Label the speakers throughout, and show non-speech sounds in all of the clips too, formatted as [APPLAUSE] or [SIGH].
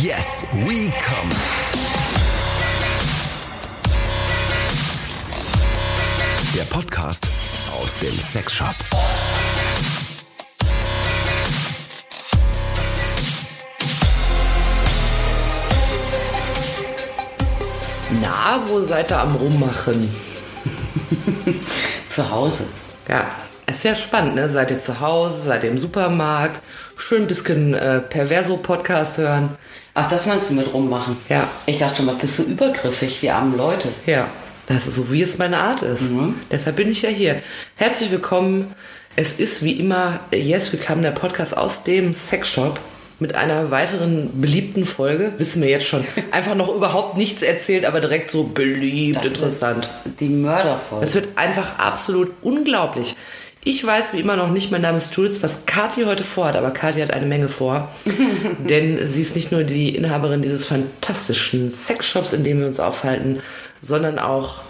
Speaker 1: Yes, we come. Der Podcast aus dem Sexshop.
Speaker 2: Na, wo seid ihr am Rummachen? [LAUGHS]
Speaker 3: Zu Hause.
Speaker 2: Ja, ist ja spannend, ne? Seid ihr zu Hause, seid ihr im Supermarkt, schön ein bisschen äh, Perverso-Podcast hören.
Speaker 3: Ach, das meinst du mit rummachen?
Speaker 2: Ja.
Speaker 3: Ich dachte schon, was bist du übergriffig, die armen Leute.
Speaker 2: Ja, das ist so, wie es meine Art ist. Deshalb bin ich ja hier. Herzlich willkommen. Es ist wie immer Yes, wir kamen der Podcast aus dem Sexshop mit einer weiteren beliebten Folge. Wissen wir jetzt schon. [LAUGHS] Einfach noch überhaupt nichts erzählt, aber direkt so beliebt,
Speaker 3: Das
Speaker 2: interessant.
Speaker 3: Die Mörderfolge.
Speaker 2: Das wird einfach absolut unglaublich. Ich weiß wie immer noch nicht, mein Name ist Jules, was Kathi heute vorhat, aber Kathi hat eine Menge vor. [LAUGHS] denn sie ist nicht nur die Inhaberin dieses fantastischen Sexshops, in dem wir uns aufhalten, sondern auch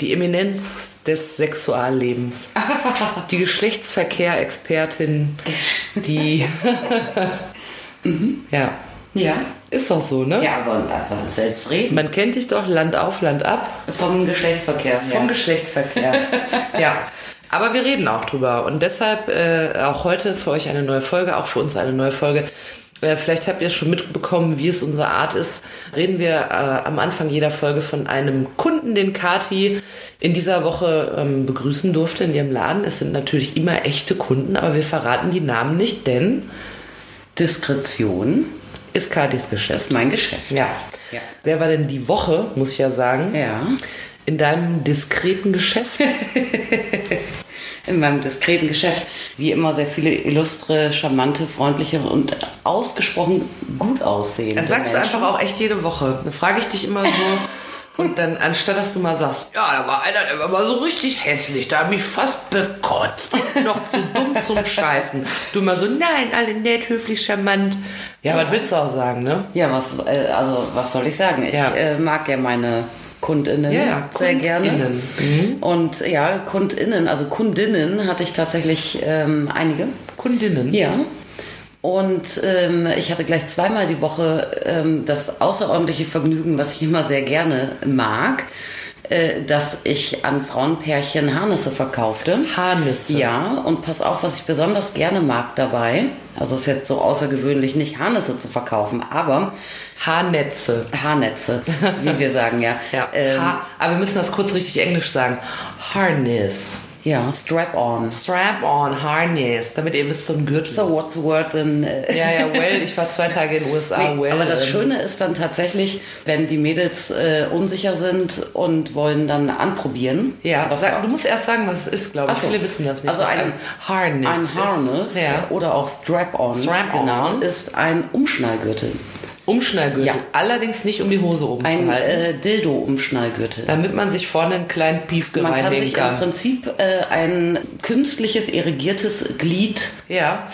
Speaker 2: die Eminenz des Sexuallebens. [LAUGHS] die Geschlechtsverkehr-Expertin, die. [LAUGHS] ja,
Speaker 3: ja.
Speaker 2: ist doch so, ne?
Speaker 3: Ja, aber, aber selbst reden.
Speaker 2: Man kennt dich doch Land auf, Land ab.
Speaker 3: Vom Geschlechtsverkehr.
Speaker 2: Vom Geschlechtsverkehr. ja. Aber wir reden auch drüber. Und deshalb äh, auch heute für euch eine neue Folge, auch für uns eine neue Folge. Äh, vielleicht habt ihr es schon mitbekommen, wie es unsere Art ist. Reden wir äh, am Anfang jeder Folge von einem Kunden, den Kati in dieser Woche ähm, begrüßen durfte in ihrem Laden. Es sind natürlich immer echte Kunden, aber wir verraten die Namen nicht, denn
Speaker 3: Diskretion
Speaker 2: ist Katis Geschäft.
Speaker 3: ist mein Geschäft.
Speaker 2: Ja.
Speaker 3: Ja.
Speaker 2: Wer war denn die Woche, muss ich ja sagen,
Speaker 3: Ja.
Speaker 2: In deinem diskreten Geschäft? [LAUGHS]
Speaker 3: In meinem diskreten Geschäft. Wie immer sehr viele illustre, charmante, freundliche und ausgesprochen gut aussehende
Speaker 2: Das sagst du
Speaker 3: Menschen.
Speaker 2: einfach auch echt jede Woche. Da frage ich dich immer so. [LAUGHS] Und dann, anstatt dass du mal sagst, ja, da war einer, der war mal so richtig hässlich, da hat mich fast bekotzt. Noch zu dumm zum Scheißen. Du immer so, nein, alle nett, höflich, charmant. Ja, was willst du auch sagen, ne?
Speaker 3: Ja, was, äh, also, was soll ich sagen? Ich
Speaker 2: Ja.
Speaker 3: äh, mag ja meine KundInnen
Speaker 2: Ja, ja,
Speaker 3: sehr gerne.
Speaker 2: KundInnen. Mhm.
Speaker 3: Und ja, KundInnen, also Kundinnen hatte ich tatsächlich ähm, einige.
Speaker 2: Kundinnen.
Speaker 3: Ja. Und ähm, ich hatte gleich zweimal die Woche ähm, das außerordentliche Vergnügen, was ich immer sehr gerne mag, äh, dass ich an Frauenpärchen Harnisse verkaufte.
Speaker 2: Harnisse.
Speaker 3: Ja, und pass auf, was ich besonders gerne mag dabei. Also es ist jetzt so außergewöhnlich, nicht Harnisse zu verkaufen, aber
Speaker 2: Haarnetze.
Speaker 3: Haarnetze, wie wir [LAUGHS] sagen, ja.
Speaker 2: Ja.
Speaker 3: ähm,
Speaker 2: Ha aber wir müssen das kurz richtig englisch sagen. Harness.
Speaker 3: Ja Strap-on.
Speaker 2: Strap-on, Harness. Damit ihr wisst, so ein Gürtel.
Speaker 3: So, what's the word in... Äh,
Speaker 2: Ja, ja, [LAUGHS] well, ich war zwei Tage in den USA.
Speaker 3: Nee,
Speaker 2: well,
Speaker 3: aber das Schöne ist dann tatsächlich, wenn die Mädels äh, unsicher sind und wollen dann anprobieren.
Speaker 2: Ja,
Speaker 3: was
Speaker 2: sag, du musst erst sagen, was es ist, glaube ich.
Speaker 3: So.
Speaker 2: Viele wissen das nicht.
Speaker 3: Also
Speaker 2: was
Speaker 3: ein,
Speaker 2: Harness
Speaker 3: ein
Speaker 2: ist.
Speaker 3: Harness
Speaker 2: Ja.
Speaker 3: oder auch Strap-on
Speaker 2: Strap-on.
Speaker 3: genannt ist ein Umschnallgürtel.
Speaker 2: Umschnallgürtel.
Speaker 3: Ja.
Speaker 2: Allerdings nicht um die Hose oben
Speaker 3: Ein
Speaker 2: zu halten.
Speaker 3: äh, Dildo-Umschnallgürtel.
Speaker 2: damit man sich vorne einen kleinen Piefke
Speaker 3: Man kann
Speaker 2: reinlegen
Speaker 3: sich
Speaker 2: kann.
Speaker 3: im Prinzip äh, ein künstliches, irrigiertes Glied
Speaker 2: ja.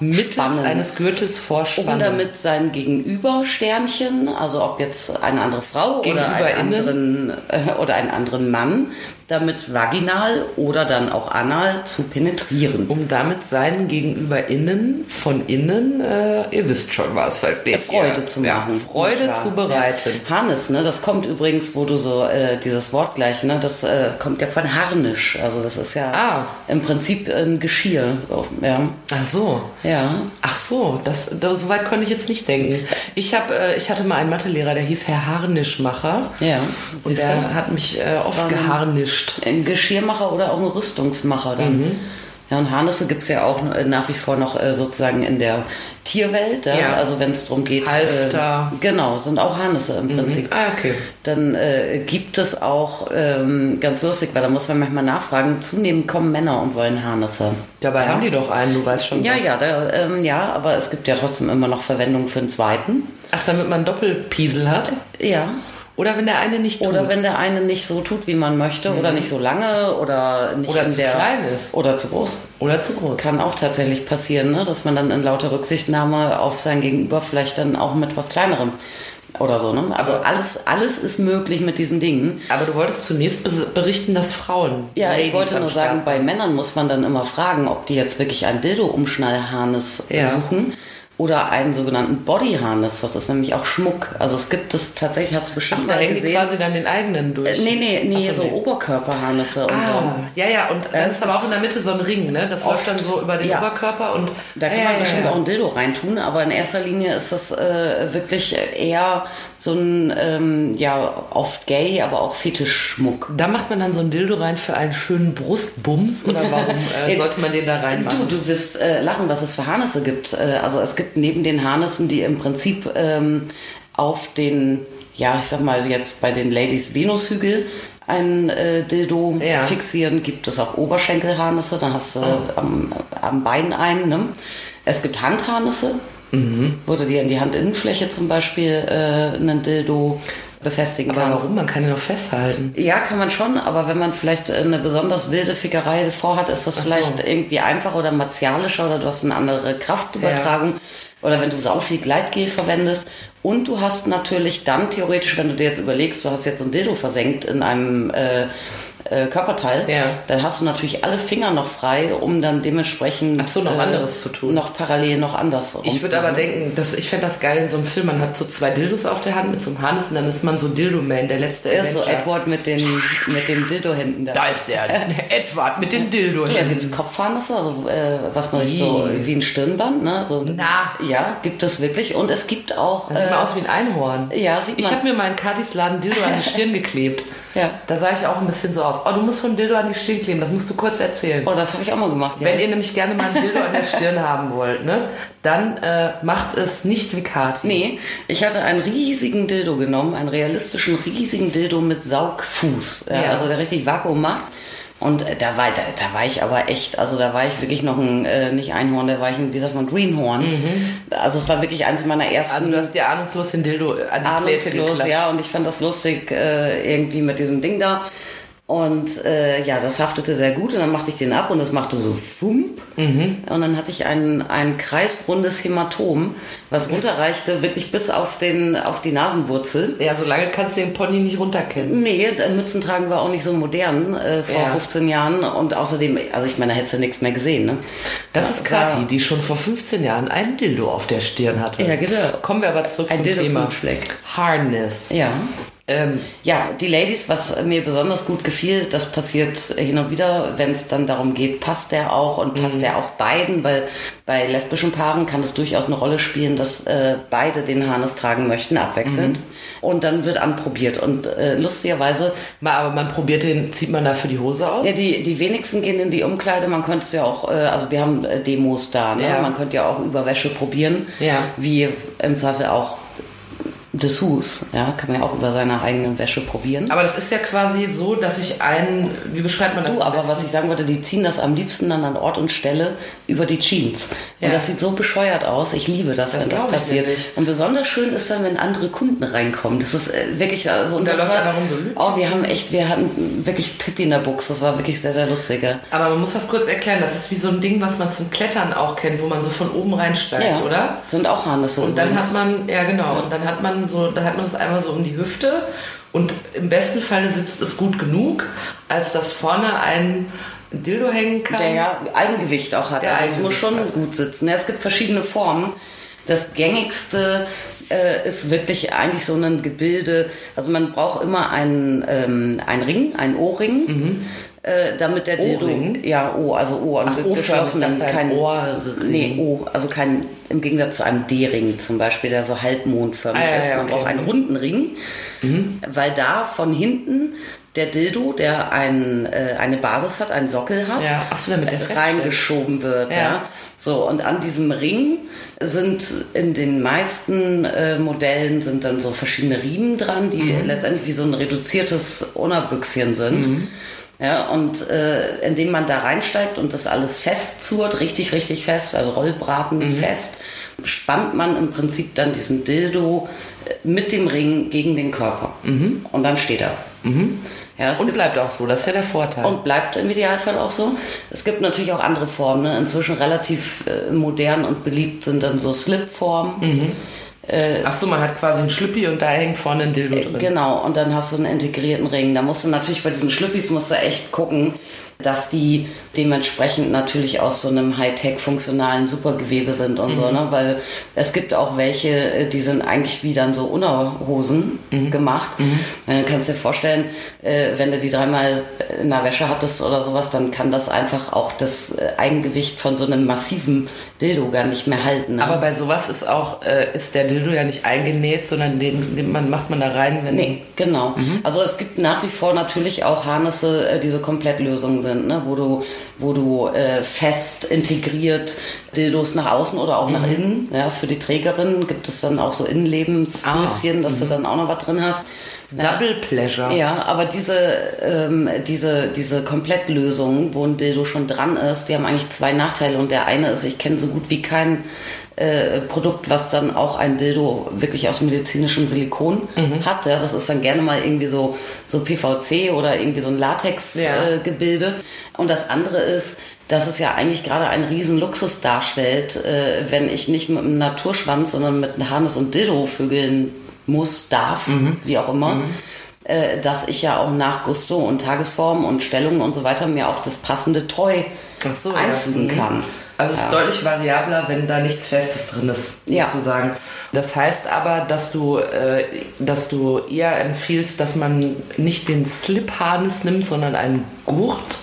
Speaker 2: Mittels
Speaker 3: vorspannen.
Speaker 2: eines Gürtels
Speaker 3: um
Speaker 2: vorspannen.
Speaker 3: damit sein Gegenübersternchen, also ob jetzt eine andere Frau oder einen, anderen, äh, oder einen anderen Mann, damit vaginal oder dann auch anal zu penetrieren.
Speaker 2: um damit seinen GegenüberInnen von innen, äh, ihr wisst schon was, versteht
Speaker 3: Freude
Speaker 2: ihr.
Speaker 3: zu
Speaker 2: ja,
Speaker 3: machen.
Speaker 2: Freude
Speaker 3: nicht wahr?
Speaker 2: zu bereiten.
Speaker 3: Ja. Harnisch, ne, das kommt übrigens, wo du so äh, dieses Wort gleich, ne, das äh, kommt ja von Harnisch. Also das ist ja
Speaker 2: Ah.
Speaker 3: im Prinzip ein Geschirr. Ja.
Speaker 2: Ach so.
Speaker 3: ja.
Speaker 2: Ach so, das, da, so weit konnte ich jetzt nicht denken. Ich, hab, äh, ich hatte mal einen Mathelehrer, der hieß Herr Harnischmacher.
Speaker 3: Ja,
Speaker 2: Und der hat mich äh, oft
Speaker 3: ein-
Speaker 2: geharnischt.
Speaker 3: Ein Geschirrmacher oder auch ein Rüstungsmacher dann.
Speaker 2: Mhm.
Speaker 3: Ja, und Harnisse gibt es ja auch nach wie vor noch äh, sozusagen in der Tierwelt. Ja?
Speaker 2: Ja.
Speaker 3: Also wenn es darum geht.
Speaker 2: Halfter.
Speaker 3: Äh, genau, sind auch Harnisse im Prinzip.
Speaker 2: Ah, okay.
Speaker 3: Dann äh, gibt es auch, ähm, ganz lustig, weil da muss man manchmal nachfragen, zunehmend kommen Männer und wollen Harnisse.
Speaker 2: Dabei haben die doch einen, du weißt schon
Speaker 3: Ja,
Speaker 2: was.
Speaker 3: ja, da, ähm, ja, aber es gibt ja trotzdem immer noch Verwendung für einen zweiten.
Speaker 2: Ach, damit man Doppelpiesel hat?
Speaker 3: Ja.
Speaker 2: Oder wenn der eine nicht tut?
Speaker 3: Oder wenn der eine nicht so tut, wie man möchte, oder nicht so lange, oder nicht
Speaker 2: Mhm. Oder zu
Speaker 3: der
Speaker 2: klein ist.
Speaker 3: oder zu groß.
Speaker 2: Oder zu groß.
Speaker 3: Kann auch tatsächlich passieren, ne? dass man dann in lauter Rücksichtnahme auf sein Gegenüber vielleicht dann auch mit was Kleinerem oder so. Ne? Also alles, alles ist möglich mit diesen Dingen.
Speaker 2: Aber du wolltest zunächst berichten, dass Frauen.
Speaker 3: Ja,
Speaker 2: Ladies
Speaker 3: ich wollte nur sagen, bei Männern muss man dann immer fragen, ob die jetzt wirklich ein Dildo-Umschnallharnis
Speaker 2: Ja.
Speaker 3: suchen. Oder einen sogenannten Bodyharness. Das ist nämlich auch Schmuck. Also es gibt es tatsächlich, hast du bestimmt
Speaker 2: Ach, da
Speaker 3: mal gesehen.
Speaker 2: quasi dann den eigenen durch.
Speaker 3: Äh, nee, nee, nee,
Speaker 2: so,
Speaker 3: so
Speaker 2: nee.
Speaker 3: Oberkörperharnisse und
Speaker 2: Ah, ja, ja, und dann ist aber auch in der Mitte so ein Ring, ne? Das läuft dann so über den
Speaker 3: ja.
Speaker 2: Oberkörper und
Speaker 3: Da kann
Speaker 2: ja,
Speaker 3: man bestimmt
Speaker 2: ja,
Speaker 3: auch ein Dildo reintun, aber in erster Linie ist das äh, wirklich eher so ein, ähm, ja, oft gay, aber auch Fetischschmuck.
Speaker 2: Da macht man dann so ein Dildo rein für einen schönen Brustbums oder warum [LAUGHS] äh, sollte man den da
Speaker 3: Du,
Speaker 2: reinmachen?
Speaker 3: du wirst äh, lachen, was es für Harnisse gibt. Äh, also es gibt neben den Harnissen, die im Prinzip ähm, auf den, ja, ich sag mal jetzt bei den Ladies Venushügel ein äh, Dildo
Speaker 2: Ja.
Speaker 3: fixieren, gibt es auch Oberschenkelharnisse, dann hast du am, am Bein einen. Ne? Es gibt Handharnisse, wo du dir in die Handinnenfläche zum Beispiel äh, einen Dildo befestigen
Speaker 2: aber
Speaker 3: kannst.
Speaker 2: warum? Man kann ihn noch festhalten.
Speaker 3: Ja, kann man schon, aber wenn man vielleicht eine besonders wilde Fickerei vorhat, ist das
Speaker 2: Ach
Speaker 3: vielleicht
Speaker 2: so.
Speaker 3: irgendwie einfacher oder martialischer oder du hast eine andere Kraftübertragung. Oder wenn du sau viel Gleitgel verwendest. Und du hast natürlich dann theoretisch, wenn du dir jetzt überlegst, du hast jetzt so ein Dildo versenkt in einem äh, äh, Körperteil,
Speaker 2: Ja.
Speaker 3: dann hast du natürlich alle Finger noch frei, um dann dementsprechend
Speaker 2: Ach so, noch anderes zu tun.
Speaker 3: Noch parallel noch anders.
Speaker 2: Ich würde aber denken, dass ich fände das geil in so einem Film. Man hat so zwei Dildos auf der Hand mit so einem Harness und dann ist man so Dildo-Man, der letzte
Speaker 3: ist so. Edward mit den, mit den Dildo-Händen da.
Speaker 2: Da ist der [LAUGHS] Edward mit den dildo
Speaker 3: Ja, gibt es Kopfharnisse, also äh, was man sich so wie ein Stirnband, ne? So,
Speaker 2: Na.
Speaker 3: Ja, gibt es wirklich. Und es gibt auch.
Speaker 2: Das sieht mal
Speaker 3: äh,
Speaker 2: aus wie ein Einhorn.
Speaker 3: ja, sieht
Speaker 2: Ich
Speaker 3: man.
Speaker 2: habe mir meinen Kadis Laden Dildo an die Stirn geklebt.
Speaker 3: Ja.
Speaker 2: Da sah ich auch ein bisschen so aus. Oh, du musst von Dildo an die Stirn kleben. Das musst du kurz erzählen.
Speaker 3: oh, das habe ich auch mal gemacht. Ja.
Speaker 2: Wenn ihr nämlich gerne mal ein Dildo an der Stirn [LAUGHS] haben wollt, ne, dann äh, macht es nicht wie Kati.
Speaker 3: Nee, ich hatte einen riesigen Dildo genommen, einen realistischen riesigen Dildo mit Saugfuß, ja,
Speaker 2: Ja.
Speaker 3: also der richtig Vakuum macht. Und äh, da war, da, da war ich aber echt, also da war ich wirklich noch ein, äh, nicht Einhorn, da war ich ein, wie sagt man, Greenhorn. Also es war wirklich eins meiner ersten
Speaker 2: Also du hast dir ahnungslos den Dildo an die
Speaker 3: ahnungslos, ja, und ich fand das lustig äh, irgendwie mit diesem Ding da. Und äh, ja, das haftete sehr gut und dann machte ich den ab und es machte so Fump.
Speaker 2: Mhm.
Speaker 3: Und dann hatte ich ein, ein kreisrundes Hämatom, was runterreichte wirklich bis auf, den, auf die Nasenwurzel.
Speaker 2: Ja, so lange kannst du den Pony nicht runterkennen.
Speaker 3: Nee, Mützen tragen war auch nicht so modern äh, vor
Speaker 2: Ja.
Speaker 3: 15 Jahren und außerdem, also ich meine, da hättest du nichts mehr gesehen. Ne?
Speaker 2: Das
Speaker 3: Ja,
Speaker 2: ist Kathi, die schon vor 15 Jahren einen Dildo auf der Stirn hatte.
Speaker 3: Ja, genau.
Speaker 2: Kommen wir aber zurück
Speaker 3: Ein
Speaker 2: zum
Speaker 3: Dildo
Speaker 2: Thema. Harness.
Speaker 3: Ja.
Speaker 2: Ähm,
Speaker 3: Ja, die Ladies, was mir besonders gut gefiel, das passiert hin und wieder, wenn es dann darum geht, passt der auch und passt der auch beiden, weil bei lesbischen Paaren kann es durchaus eine Rolle spielen, dass äh, beide den Harness tragen möchten, abwechselnd. Und dann wird anprobiert. Und äh, lustigerweise,
Speaker 2: aber man probiert den, zieht man dafür die Hose aus?
Speaker 3: ja, die, die wenigsten gehen in die Umkleide. Man könnte es ja auch, äh, also wir haben äh, Demos da, ne?
Speaker 2: Ja.
Speaker 3: man könnte ja auch Überwäsche probieren,
Speaker 2: Ja.
Speaker 3: wie im Zweifel auch Dessous, ja, kann man ja auch über seine eigene Wäsche probieren.
Speaker 2: Aber das ist ja quasi so, dass ich einen, wie beschreibt man das?
Speaker 3: Du,
Speaker 2: am
Speaker 3: aber
Speaker 2: besten?
Speaker 3: was ich sagen wollte, die ziehen das am liebsten dann an Ort und Stelle über die Jeans.
Speaker 2: Ja.
Speaker 3: Und das sieht so bescheuert aus. Ich liebe das,
Speaker 2: Das
Speaker 3: wenn das passiert. Und besonders schön ist dann, wenn andere Kunden reinkommen. Das ist äh, wirklich also und
Speaker 2: da läuft einer rum so, lüt.
Speaker 3: Oh, wir haben echt, wir hatten wirklich Pippi in der Buchse. Das war wirklich sehr, sehr lustig. ja.
Speaker 2: Aber man muss das kurz erklären. Das ist wie so ein Ding, was man zum Klettern auch kennt, wo man so von oben reinsteigt,
Speaker 3: Ja,
Speaker 2: oder?
Speaker 3: Sind auch Harnisse.
Speaker 2: Und dann
Speaker 3: übrigens.
Speaker 2: hat man, ja genau, und dann hat man so, dann hat man es einmal so um die Hüfte und im besten Falle sitzt es gut genug, als dass vorne ein Dildo hängen kann.
Speaker 3: der ja Eigengewicht auch hat.
Speaker 2: Der
Speaker 3: also es muss schon
Speaker 2: hat.
Speaker 3: gut sitzen. Es gibt verschiedene Formen. Das gängigste äh, ist wirklich eigentlich so ein Gebilde. Also man braucht immer einen, ähm, einen Ring, einen O-Ring. Äh, damit der Dildo, ja, O, also O,
Speaker 2: Ach, dachte, ein
Speaker 3: kein
Speaker 2: Ohrring.
Speaker 3: Nee, O, also kein, im Gegensatz zu einem D-Ring zum Beispiel, der so halbmondförmig
Speaker 2: Ah, ja,
Speaker 3: ist. Man
Speaker 2: okay. Mhm.
Speaker 3: braucht einen runden Ring, weil da von hinten der Dildo, der ein, äh, eine Basis hat, einen Sockel hat,
Speaker 2: Ja, ach so, damit der
Speaker 3: reingeschoben wird. Ja.
Speaker 2: Ja.
Speaker 3: So, und an diesem Ring sind in den meisten äh, Modellen sind dann so verschiedene Riemen dran, die
Speaker 2: Mhm.
Speaker 3: letztendlich wie so ein reduziertes Unabüchschen sind. Ja, und äh, indem man da reinsteigt und das alles festzurrt, richtig, richtig fest, also Rollbraten
Speaker 2: Mhm.
Speaker 3: fest, spannt man im Prinzip dann diesen Dildo äh, mit dem Ring gegen den Körper. Und dann steht er. Ja,
Speaker 2: Mhm. und
Speaker 3: gibt
Speaker 2: bleibt auch so, das ist ja der Vorteil.
Speaker 3: und bleibt im Idealfall auch so. Es gibt natürlich auch andere Formen. Ne? Inzwischen relativ äh, modern und beliebt sind dann so Slip-Formen.
Speaker 2: Ach so, man hat quasi einen Schlüppi und da hängt vorne ein Dildo drin.
Speaker 3: Genau, und dann hast du einen integrierten Ring. Da musst du natürlich bei diesen Schlüppis musst du echt gucken, dass die dementsprechend natürlich aus so einem Hightech-funktionalen Supergewebe sind und mhm. so, ne? Weil es gibt auch welche, äh, die sind eigentlich wie dann so Unterhosen mhm. gemacht. Mhm. Dann kannst du dir vorstellen, äh, wenn du die dreimal in der Wäsche hattest oder sowas, dann kann das einfach auch das äh, Eigengewicht von so einem massiven Dildo gar nicht mehr halten. Ne?
Speaker 2: Aber bei sowas ist auch, äh, ist der Dildo ja nicht eingenäht, sondern den, den man, macht man da rein, wenn.
Speaker 3: Nee, genau. Mhm. Also es gibt nach wie vor natürlich auch Harnisse, äh, die so Komplettlösungen sind, ne? wo du, wo du äh, fest integriert Dildos nach außen oder auch mhm. nach innen. Ja, für die Trägerin gibt es dann auch so Innenlebenshöschen, ah. dass du mhm. dann auch noch was drin hast.
Speaker 2: Double Pleasure.
Speaker 3: Ja, aber diese, ähm, diese, diese Komplettlösung, wo ein Dildo schon dran ist, die haben eigentlich zwei Nachteile. Und der eine ist, ich kenne so gut wie kein äh, Produkt, was dann auch ein Dildo wirklich aus medizinischem Silikon mhm. hat. Ja, das ist dann gerne mal irgendwie so, so PVC oder irgendwie so ein Latex-Gebilde. Ja. Äh, und das andere ist, dass es ja eigentlich gerade einen riesen Luxus darstellt, äh, wenn ich nicht mit einem Naturschwanz, sondern mit einem Harnis und Dildo vögeln muss, darf, mhm. wie auch immer. Mhm. Äh, dass ich ja auch nach Gusto und Tagesform und Stellung und so weiter mir auch das passende Toy so, einfügen ja. Mhm. kann.
Speaker 2: Also es ja. ist deutlich variabler, wenn da nichts Festes drin ist, sozusagen. Ja. Das heißt aber, dass du, äh, dass du eher empfiehlst, dass man nicht den Slip-Harness nimmt, sondern einen Gurt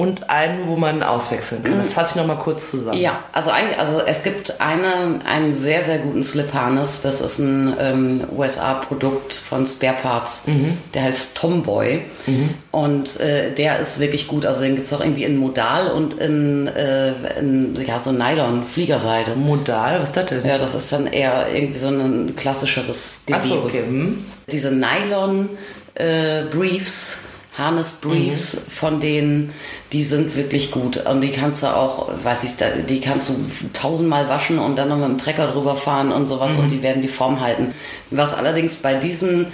Speaker 2: und einen, wo man auswechseln kann. Das mhm. fasse ich nochmal kurz zusammen.
Speaker 3: Ja, also, ein, also es gibt eine, einen sehr, sehr guten Slip Harness. Das ist ein ähm, USA-Produkt von Spare Parts. Mhm. Der heißt Tomboy. Mhm. Und äh, der ist wirklich gut. Also den gibt es auch irgendwie in Modal und in, äh, in ja, so Nylon-Fliegerseide.
Speaker 2: Modal? Was ist das denn?
Speaker 3: Ja, das ist dann eher irgendwie so ein klassischeres
Speaker 2: Gewebe. Ach so, okay. Mhm.
Speaker 3: Diese Nylon-Briefs. Äh, Harness Briefs mhm. von denen, die sind wirklich gut. Und die kannst du auch, weiß ich, die kannst du tausendmal waschen und dann noch mit dem Trecker drüber fahren und sowas mhm. und die werden die Form halten. Was allerdings bei diesen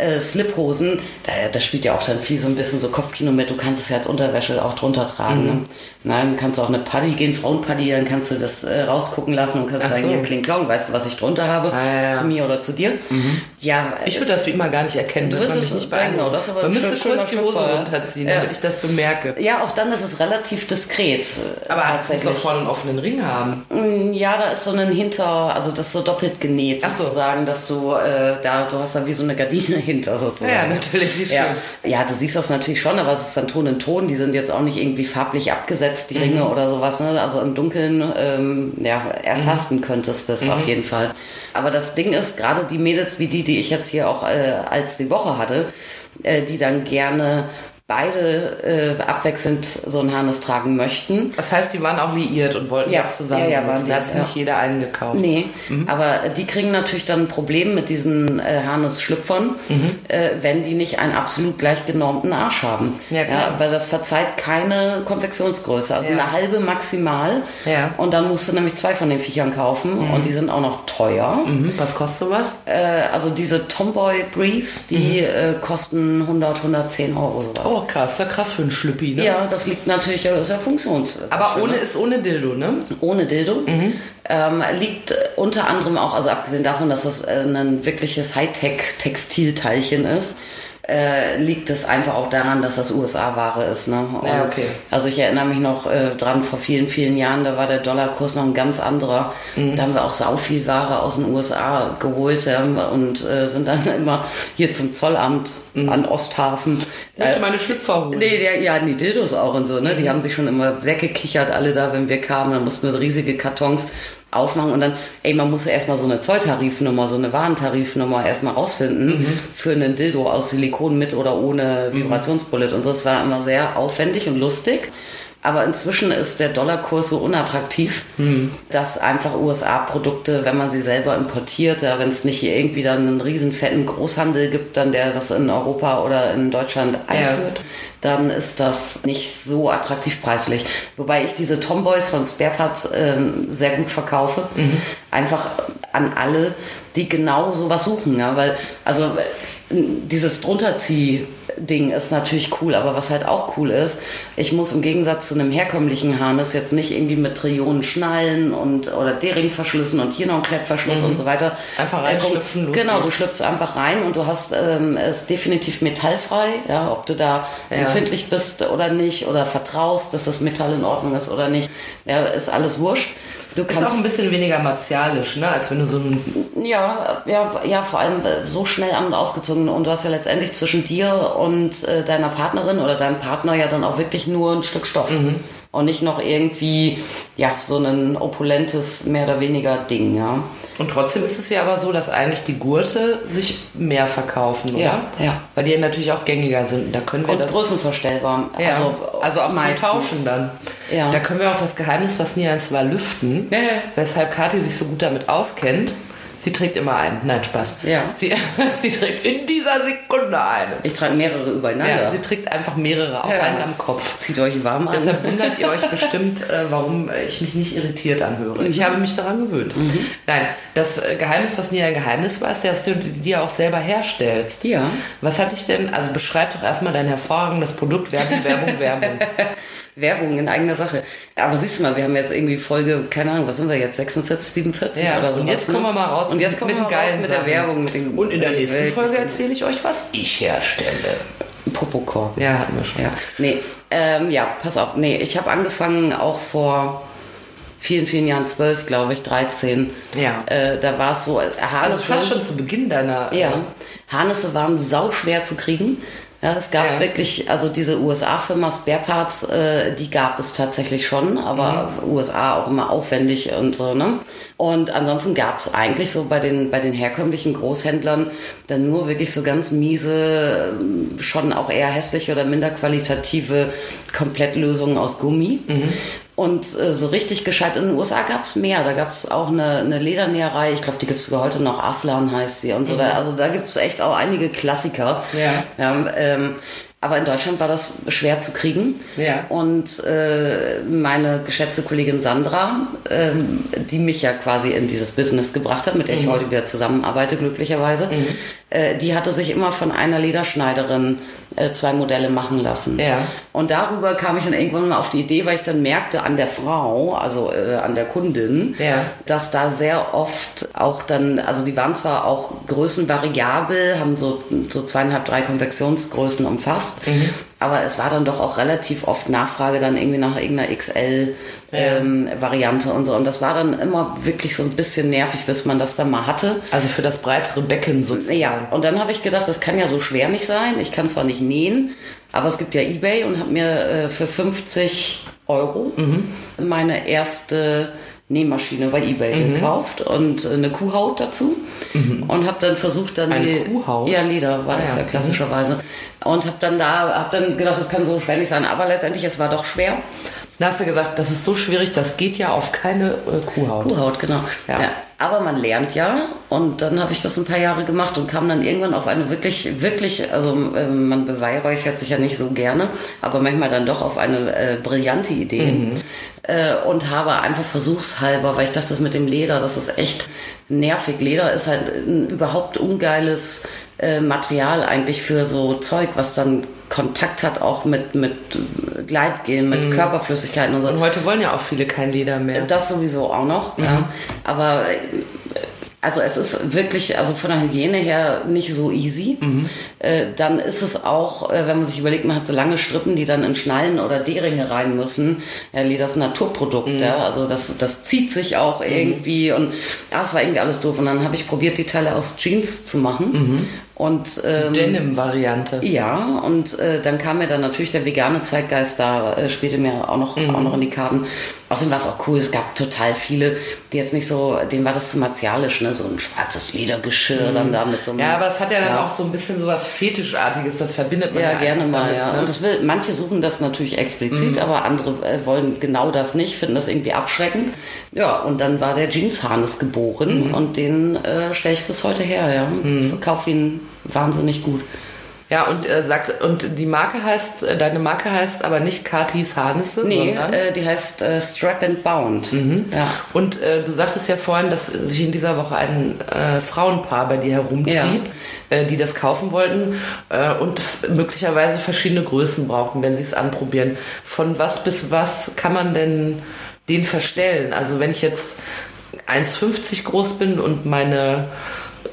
Speaker 3: äh, Sliphosen, da, da spielt ja auch dann viel so ein bisschen so Kopfkino mit. Du kannst es ja als Unterwäsche auch drunter tragen. Mhm. Ne? Nein, kannst du auch eine Paddy gehen, Frauenpaddy, dann kannst du das äh, rausgucken lassen und kannst Ach sagen, so. hier kling klong, weißt du, was ich drunter habe, ah, ja, zu mir oder zu dir. Mhm.
Speaker 2: Ja, ich würde das wie immer gar nicht erkennen.
Speaker 3: Du wirst es nicht beeindrucken. Genau, das aber
Speaker 2: Man müsste kurz die Hose runterziehen, ja. damit ich das bemerke.
Speaker 3: Ja, auch dann ist es relativ diskret.
Speaker 2: Äh, aber tatsächlich. doch vorne einen offenen Ring haben.
Speaker 3: Mm, ja, da ist so ein Hinter, also das ist so doppelt genäht Ach so. sozusagen, dass du äh, da, du hast da wie so eine Gardine hinter sozusagen.
Speaker 2: Ja, natürlich, wie schön.
Speaker 3: Ja. ja, du siehst das natürlich schon, aber es ist dann Ton in Ton. Die sind jetzt auch nicht irgendwie farblich abgesetzt, die mhm. Ringe oder sowas. Ne? Also im Dunkeln ähm, ja, ertasten mhm. könntest das mhm. auf jeden Fall. Aber das Ding ist, gerade die Mädels wie die, die ich jetzt hier auch äh, als die Woche hatte, äh, die dann gerne beide äh, abwechselnd so ein Harness tragen möchten.
Speaker 2: Das heißt, die waren auch liiert und wollten ja, das zusammen. Ja, ja, waren da hat nicht jeder einen gekauft.
Speaker 3: Nee, mhm. aber die kriegen natürlich dann ein Problem mit diesen äh, Harness-Schlüpfern, mhm. äh, wenn die nicht einen absolut gleich genormten Arsch haben. Ja, klar. Ja, weil das verzeiht keine Konfektionsgröße, also ja. eine halbe maximal. Ja. Und dann musst du nämlich zwei von den Viechern kaufen mhm. und die sind auch noch teuer.
Speaker 2: Mhm. Was kostet sowas?
Speaker 3: Äh, also diese Tomboy Briefs, die mhm. äh, kosten 100, 110 Euro sowas.
Speaker 2: Oh, krass, ja krass für einen Schlüppi, ne?
Speaker 3: Ja, das liegt natürlich, das ist ja funktions.
Speaker 2: Aber ohne ist ohne Dildo, ne?
Speaker 3: Ohne Dildo. Mhm. Ähm, liegt unter anderem auch, also abgesehen davon, dass es äh, ein wirkliches Hightech-Textilteilchen ist, äh, liegt es einfach auch daran, dass das USA-Ware ist. Ne?
Speaker 2: Ja, okay.
Speaker 3: Also ich erinnere mich noch äh, dran, vor vielen, vielen Jahren, da war der Dollarkurs noch ein ganz anderer. Mhm. Da haben wir auch sau viel Ware aus den USA geholt ja, und äh, sind dann [LAUGHS] immer hier zum Zollamt mhm. an Osthafen.
Speaker 2: Ich möchte meine Schlüpfer holen.
Speaker 3: Nee, der, ja, die Dildos auch und so. Ne? Die mhm. haben sich schon immer weggekichert, alle da, wenn wir kamen. Dann mussten wir so riesige Kartons aufmachen und dann, ey, man muss ja erstmal so eine Zolltarifnummer, so eine Warentarifnummer erstmal rausfinden mhm. für einen Dildo aus Silikon mit oder ohne mhm. Vibrationsbullet und so. Das war immer sehr aufwendig und lustig. Aber inzwischen ist der Dollarkurs so unattraktiv, mhm. dass einfach USA-Produkte, wenn man sie selber importiert, ja, wenn es nicht irgendwie dann einen riesen fetten Großhandel gibt, dann der das in Europa oder in Deutschland einführt, ja. Dann ist das nicht so attraktiv preislich. Wobei ich diese Tomboys von Spareparts äh, sehr gut verkaufe. Mhm. Einfach an alle, die genau sowas suchen. Ja, weil, also dieses Drunterzieh-Ding ist natürlich cool, aber was halt auch cool ist, ich muss im Gegensatz zu einem herkömmlichen Harness jetzt nicht irgendwie mit Trillionen Schnallen und oder D-Ring-Verschlüssen und hier noch ein Klettverschluss und so weiter.
Speaker 2: Einfach
Speaker 3: Äh,
Speaker 2: reinschlüpfen, los
Speaker 3: Genau, du schlüpfst einfach rein und du hast ähm, ist definitiv metallfrei, ja, ob du da
Speaker 2: Ja.
Speaker 3: empfindlich bist oder nicht oder vertraust, dass das Metall in Ordnung ist oder nicht, ja, ist alles wurscht. Du
Speaker 2: Ist auch ein bisschen weniger martialisch, ne? als wenn du so ein.
Speaker 3: ja, ja, ja, vor allem so schnell an und ausgezogen. Und du hast ja letztendlich zwischen dir und äh, deiner Partnerin oder deinem Partner ja dann auch wirklich nur ein Stück Stoff. Und nicht noch irgendwie, ja, so ein opulentes, mehr oder weniger Ding, ja.
Speaker 2: Und trotzdem ist es ja aber so, dass eigentlich die Gurte sich mehr verkaufen, oder?
Speaker 3: Ja, ja.
Speaker 2: Weil die natürlich auch gängiger sind. Da können wir
Speaker 3: Und
Speaker 2: das.
Speaker 3: größenverstellbar.
Speaker 2: Ja, also,
Speaker 3: Also,
Speaker 2: auch zum
Speaker 3: meistens.
Speaker 2: Tauschen dann.
Speaker 3: Ja.
Speaker 2: Da können wir auch das Geheimnis, was nie eins war, lüften.
Speaker 3: Ja, ja.
Speaker 2: Weshalb Kathi sich so gut damit auskennt. Sie trägt immer einen. Nein, Spaß.
Speaker 3: Ja.
Speaker 2: Sie, [LAUGHS] sie trägt in dieser Sekunde eine.
Speaker 3: Ich trage mehrere übereinander.
Speaker 2: Ja, sie trägt einfach mehrere auf
Speaker 3: Ja.
Speaker 2: einen am Kopf.
Speaker 3: Zieht euch warm an.
Speaker 2: Deshalb wundert ihr euch bestimmt, äh, warum ich mich nicht irritiert anhöre.
Speaker 3: Mhm.
Speaker 2: Ich habe mich daran gewöhnt. Nein, das äh, Geheimnis, was nie ein Geheimnis war, ist, dass du ja auch selber herstellst.
Speaker 3: Ja.
Speaker 2: Was hat dich denn, also beschreib doch erstmal dein hervorragendes Produkt, Werbung, Werbung, Werbung. [LAUGHS]
Speaker 3: Werbung in eigener Sache. Aber siehst du mal, wir haben jetzt irgendwie Folge, keine Ahnung, was sind wir jetzt, 46, 47
Speaker 2: Ja,
Speaker 3: oder so.
Speaker 2: und jetzt kommen wir mal raus
Speaker 3: Und jetzt kommen wir raus mit der
Speaker 2: Sachen.
Speaker 3: Werbung. Mit den
Speaker 2: Und in der nächsten
Speaker 3: Welt-
Speaker 2: Folge erzähle ich euch, was ich herstelle.
Speaker 3: Popokorb.
Speaker 2: Ja, hatten wir schon.
Speaker 3: Ja, nee, ähm, ja, pass auf. Nee, ich habe angefangen auch vor vielen, vielen Jahren, zwölf, glaube ich, 13.
Speaker 2: Ja.
Speaker 3: Äh, da war es so,
Speaker 2: Also
Speaker 3: Harnisse,
Speaker 2: fast schon zu Beginn deiner.
Speaker 3: ja, Harnisse waren sau schwer zu kriegen. Ja, es gab
Speaker 2: Ja.
Speaker 3: wirklich, also diese USA-Firma Spare Parts, äh, die gab es tatsächlich schon, aber
Speaker 2: Mhm.
Speaker 3: USA auch immer aufwendig und so, ne? Und ansonsten gab es eigentlich so bei den, bei den herkömmlichen Großhändlern dann nur wirklich so ganz miese, ähm, schon auch eher hässliche oder minder qualitative Komplettlösungen aus Gummi. Und äh, so richtig gescheit in den USA gab es mehr. Da gab es auch eine, eine Ledernäherei, ich glaube, die gibt es sogar heute noch, Aslan heißt sie und so. Da, also da gibt es echt auch einige Klassiker.
Speaker 2: Ja.
Speaker 3: Ja, ähm, aber in Deutschland war das schwer zu kriegen.
Speaker 2: Ja.
Speaker 3: Und äh, meine geschätzte Kollegin Sandra, ähm, die mich ja quasi in dieses Business gebracht hat, mit der ich
Speaker 2: Mhm.
Speaker 3: heute wieder zusammenarbeite, glücklicherweise, äh, die hatte sich immer von einer Lederschneiderin äh, zwei Modelle machen lassen.
Speaker 2: Ja.
Speaker 3: Und darüber kam ich dann irgendwann mal auf die Idee, weil ich dann merkte an der Frau, also äh, an der Kundin,
Speaker 2: Ja.
Speaker 3: dass da sehr oft auch dann, also die waren zwar auch größenvariabel, haben so, so zweieinhalb, drei Konvektionsgrößen umfasst,
Speaker 2: Mhm.
Speaker 3: Aber es war dann doch auch relativ oft Nachfrage dann irgendwie nach irgendeiner XL
Speaker 2: Ja.
Speaker 3: ähm, Variante und so. Und das war dann immer wirklich so ein bisschen nervig, bis man das dann mal hatte.
Speaker 2: Also für das breitere Becken sozusagen.
Speaker 3: Ja, und dann habe ich gedacht, das kann ja so schwer nicht sein. Ich kann zwar nicht nähen, aber es gibt ja Ebay und habe mir äh, für 50 Euro meine erste Nähmaschine bei Ebay gekauft und äh, eine Kuhhaut dazu und habe dann versucht dann
Speaker 2: Eine
Speaker 3: die
Speaker 2: Kuhhaut?
Speaker 3: ja Leder war
Speaker 2: Ah,
Speaker 3: das
Speaker 2: ja.
Speaker 3: ja klassischerweise und habe dann da habe dann gedacht, das kann so schwer nicht sein, aber letztendlich es war doch schwer.
Speaker 2: Da hast du gesagt, das ist so schwierig, das geht ja auf keine äh, Kuhhaut.
Speaker 3: Kuhhaut, genau.
Speaker 2: Ja.
Speaker 3: Ja. Aber man lernt ja. Und dann habe ich das ein paar Jahre gemacht und kam dann irgendwann auf eine wirklich, wirklich, also äh, man beweihräuchert sich ja nicht so gerne, aber manchmal dann doch auf eine äh, brillante Idee. Äh, und habe einfach versuchshalber, weil ich dachte, das mit dem Leder, das ist echt nervig. Leder ist halt ein überhaupt ungeiles äh, Material eigentlich für so Zeug, was dann Kontakt hat auch mit, mit Gleitgel, mit Körperflüssigkeiten und so.
Speaker 2: Und heute wollen ja auch viele kein Leder mehr.
Speaker 3: Das sowieso auch noch, ja. Aber äh, also es ist wirklich, also von der Hygiene her nicht so easy. Äh, dann ist es auch, äh, wenn man sich überlegt, man hat so lange Strippen, die dann in Schnallen oder D-Ringe rein müssen. Ja, Leder ist ein Naturprodukt, ja. Also das, das zieht sich auch irgendwie und ja, es war irgendwie alles doof. Und dann habe ich probiert, die Teile aus Jeans zu machen. Und ähm,
Speaker 2: Denim-Variante.
Speaker 3: ja, und äh, dann kam mir dann natürlich der vegane Zeitgeist da, äh, spielte mir auch noch, auch noch in die Karten. Außerdem war es auch cool, es gab total viele, die jetzt nicht so, denen war das zu martialisch, ne? so ein schwarzes Ledergeschirr dann da mit so einem...
Speaker 2: Ja, aber es hat ja dann
Speaker 3: Ja.
Speaker 2: auch so ein bisschen sowas Fetischartiges, das verbindet man
Speaker 3: Ja,
Speaker 2: ja,
Speaker 3: gerne mal,
Speaker 2: damit,
Speaker 3: ja.
Speaker 2: Ne?
Speaker 3: Und das will, manche suchen das natürlich explizit, aber andere äh, wollen genau das nicht, finden das irgendwie abschreckend. Ja, und dann war der Jeansharness geboren und den äh, stelle ich bis heute her, ja. Verkaufe ihn wahnsinnig gut.
Speaker 2: Ja, und äh, sagt, und die Marke heißt, äh, deine Marke heißt aber nicht Katis Harnisse,
Speaker 3: Nee,
Speaker 2: sondern.
Speaker 3: äh, die heißt äh, Strap and Bound. Ja.
Speaker 2: Und äh, du sagtest ja vorhin, dass sich in dieser Woche ein äh, Frauenpaar bei dir herumtrieb,
Speaker 3: Ja.
Speaker 2: äh, die das kaufen wollten und möglicherweise verschiedene Größen brauchten, wenn sie es anprobieren. Von was bis was kann man denn den verstellen? Also wenn ich jetzt 1,50 groß bin und meine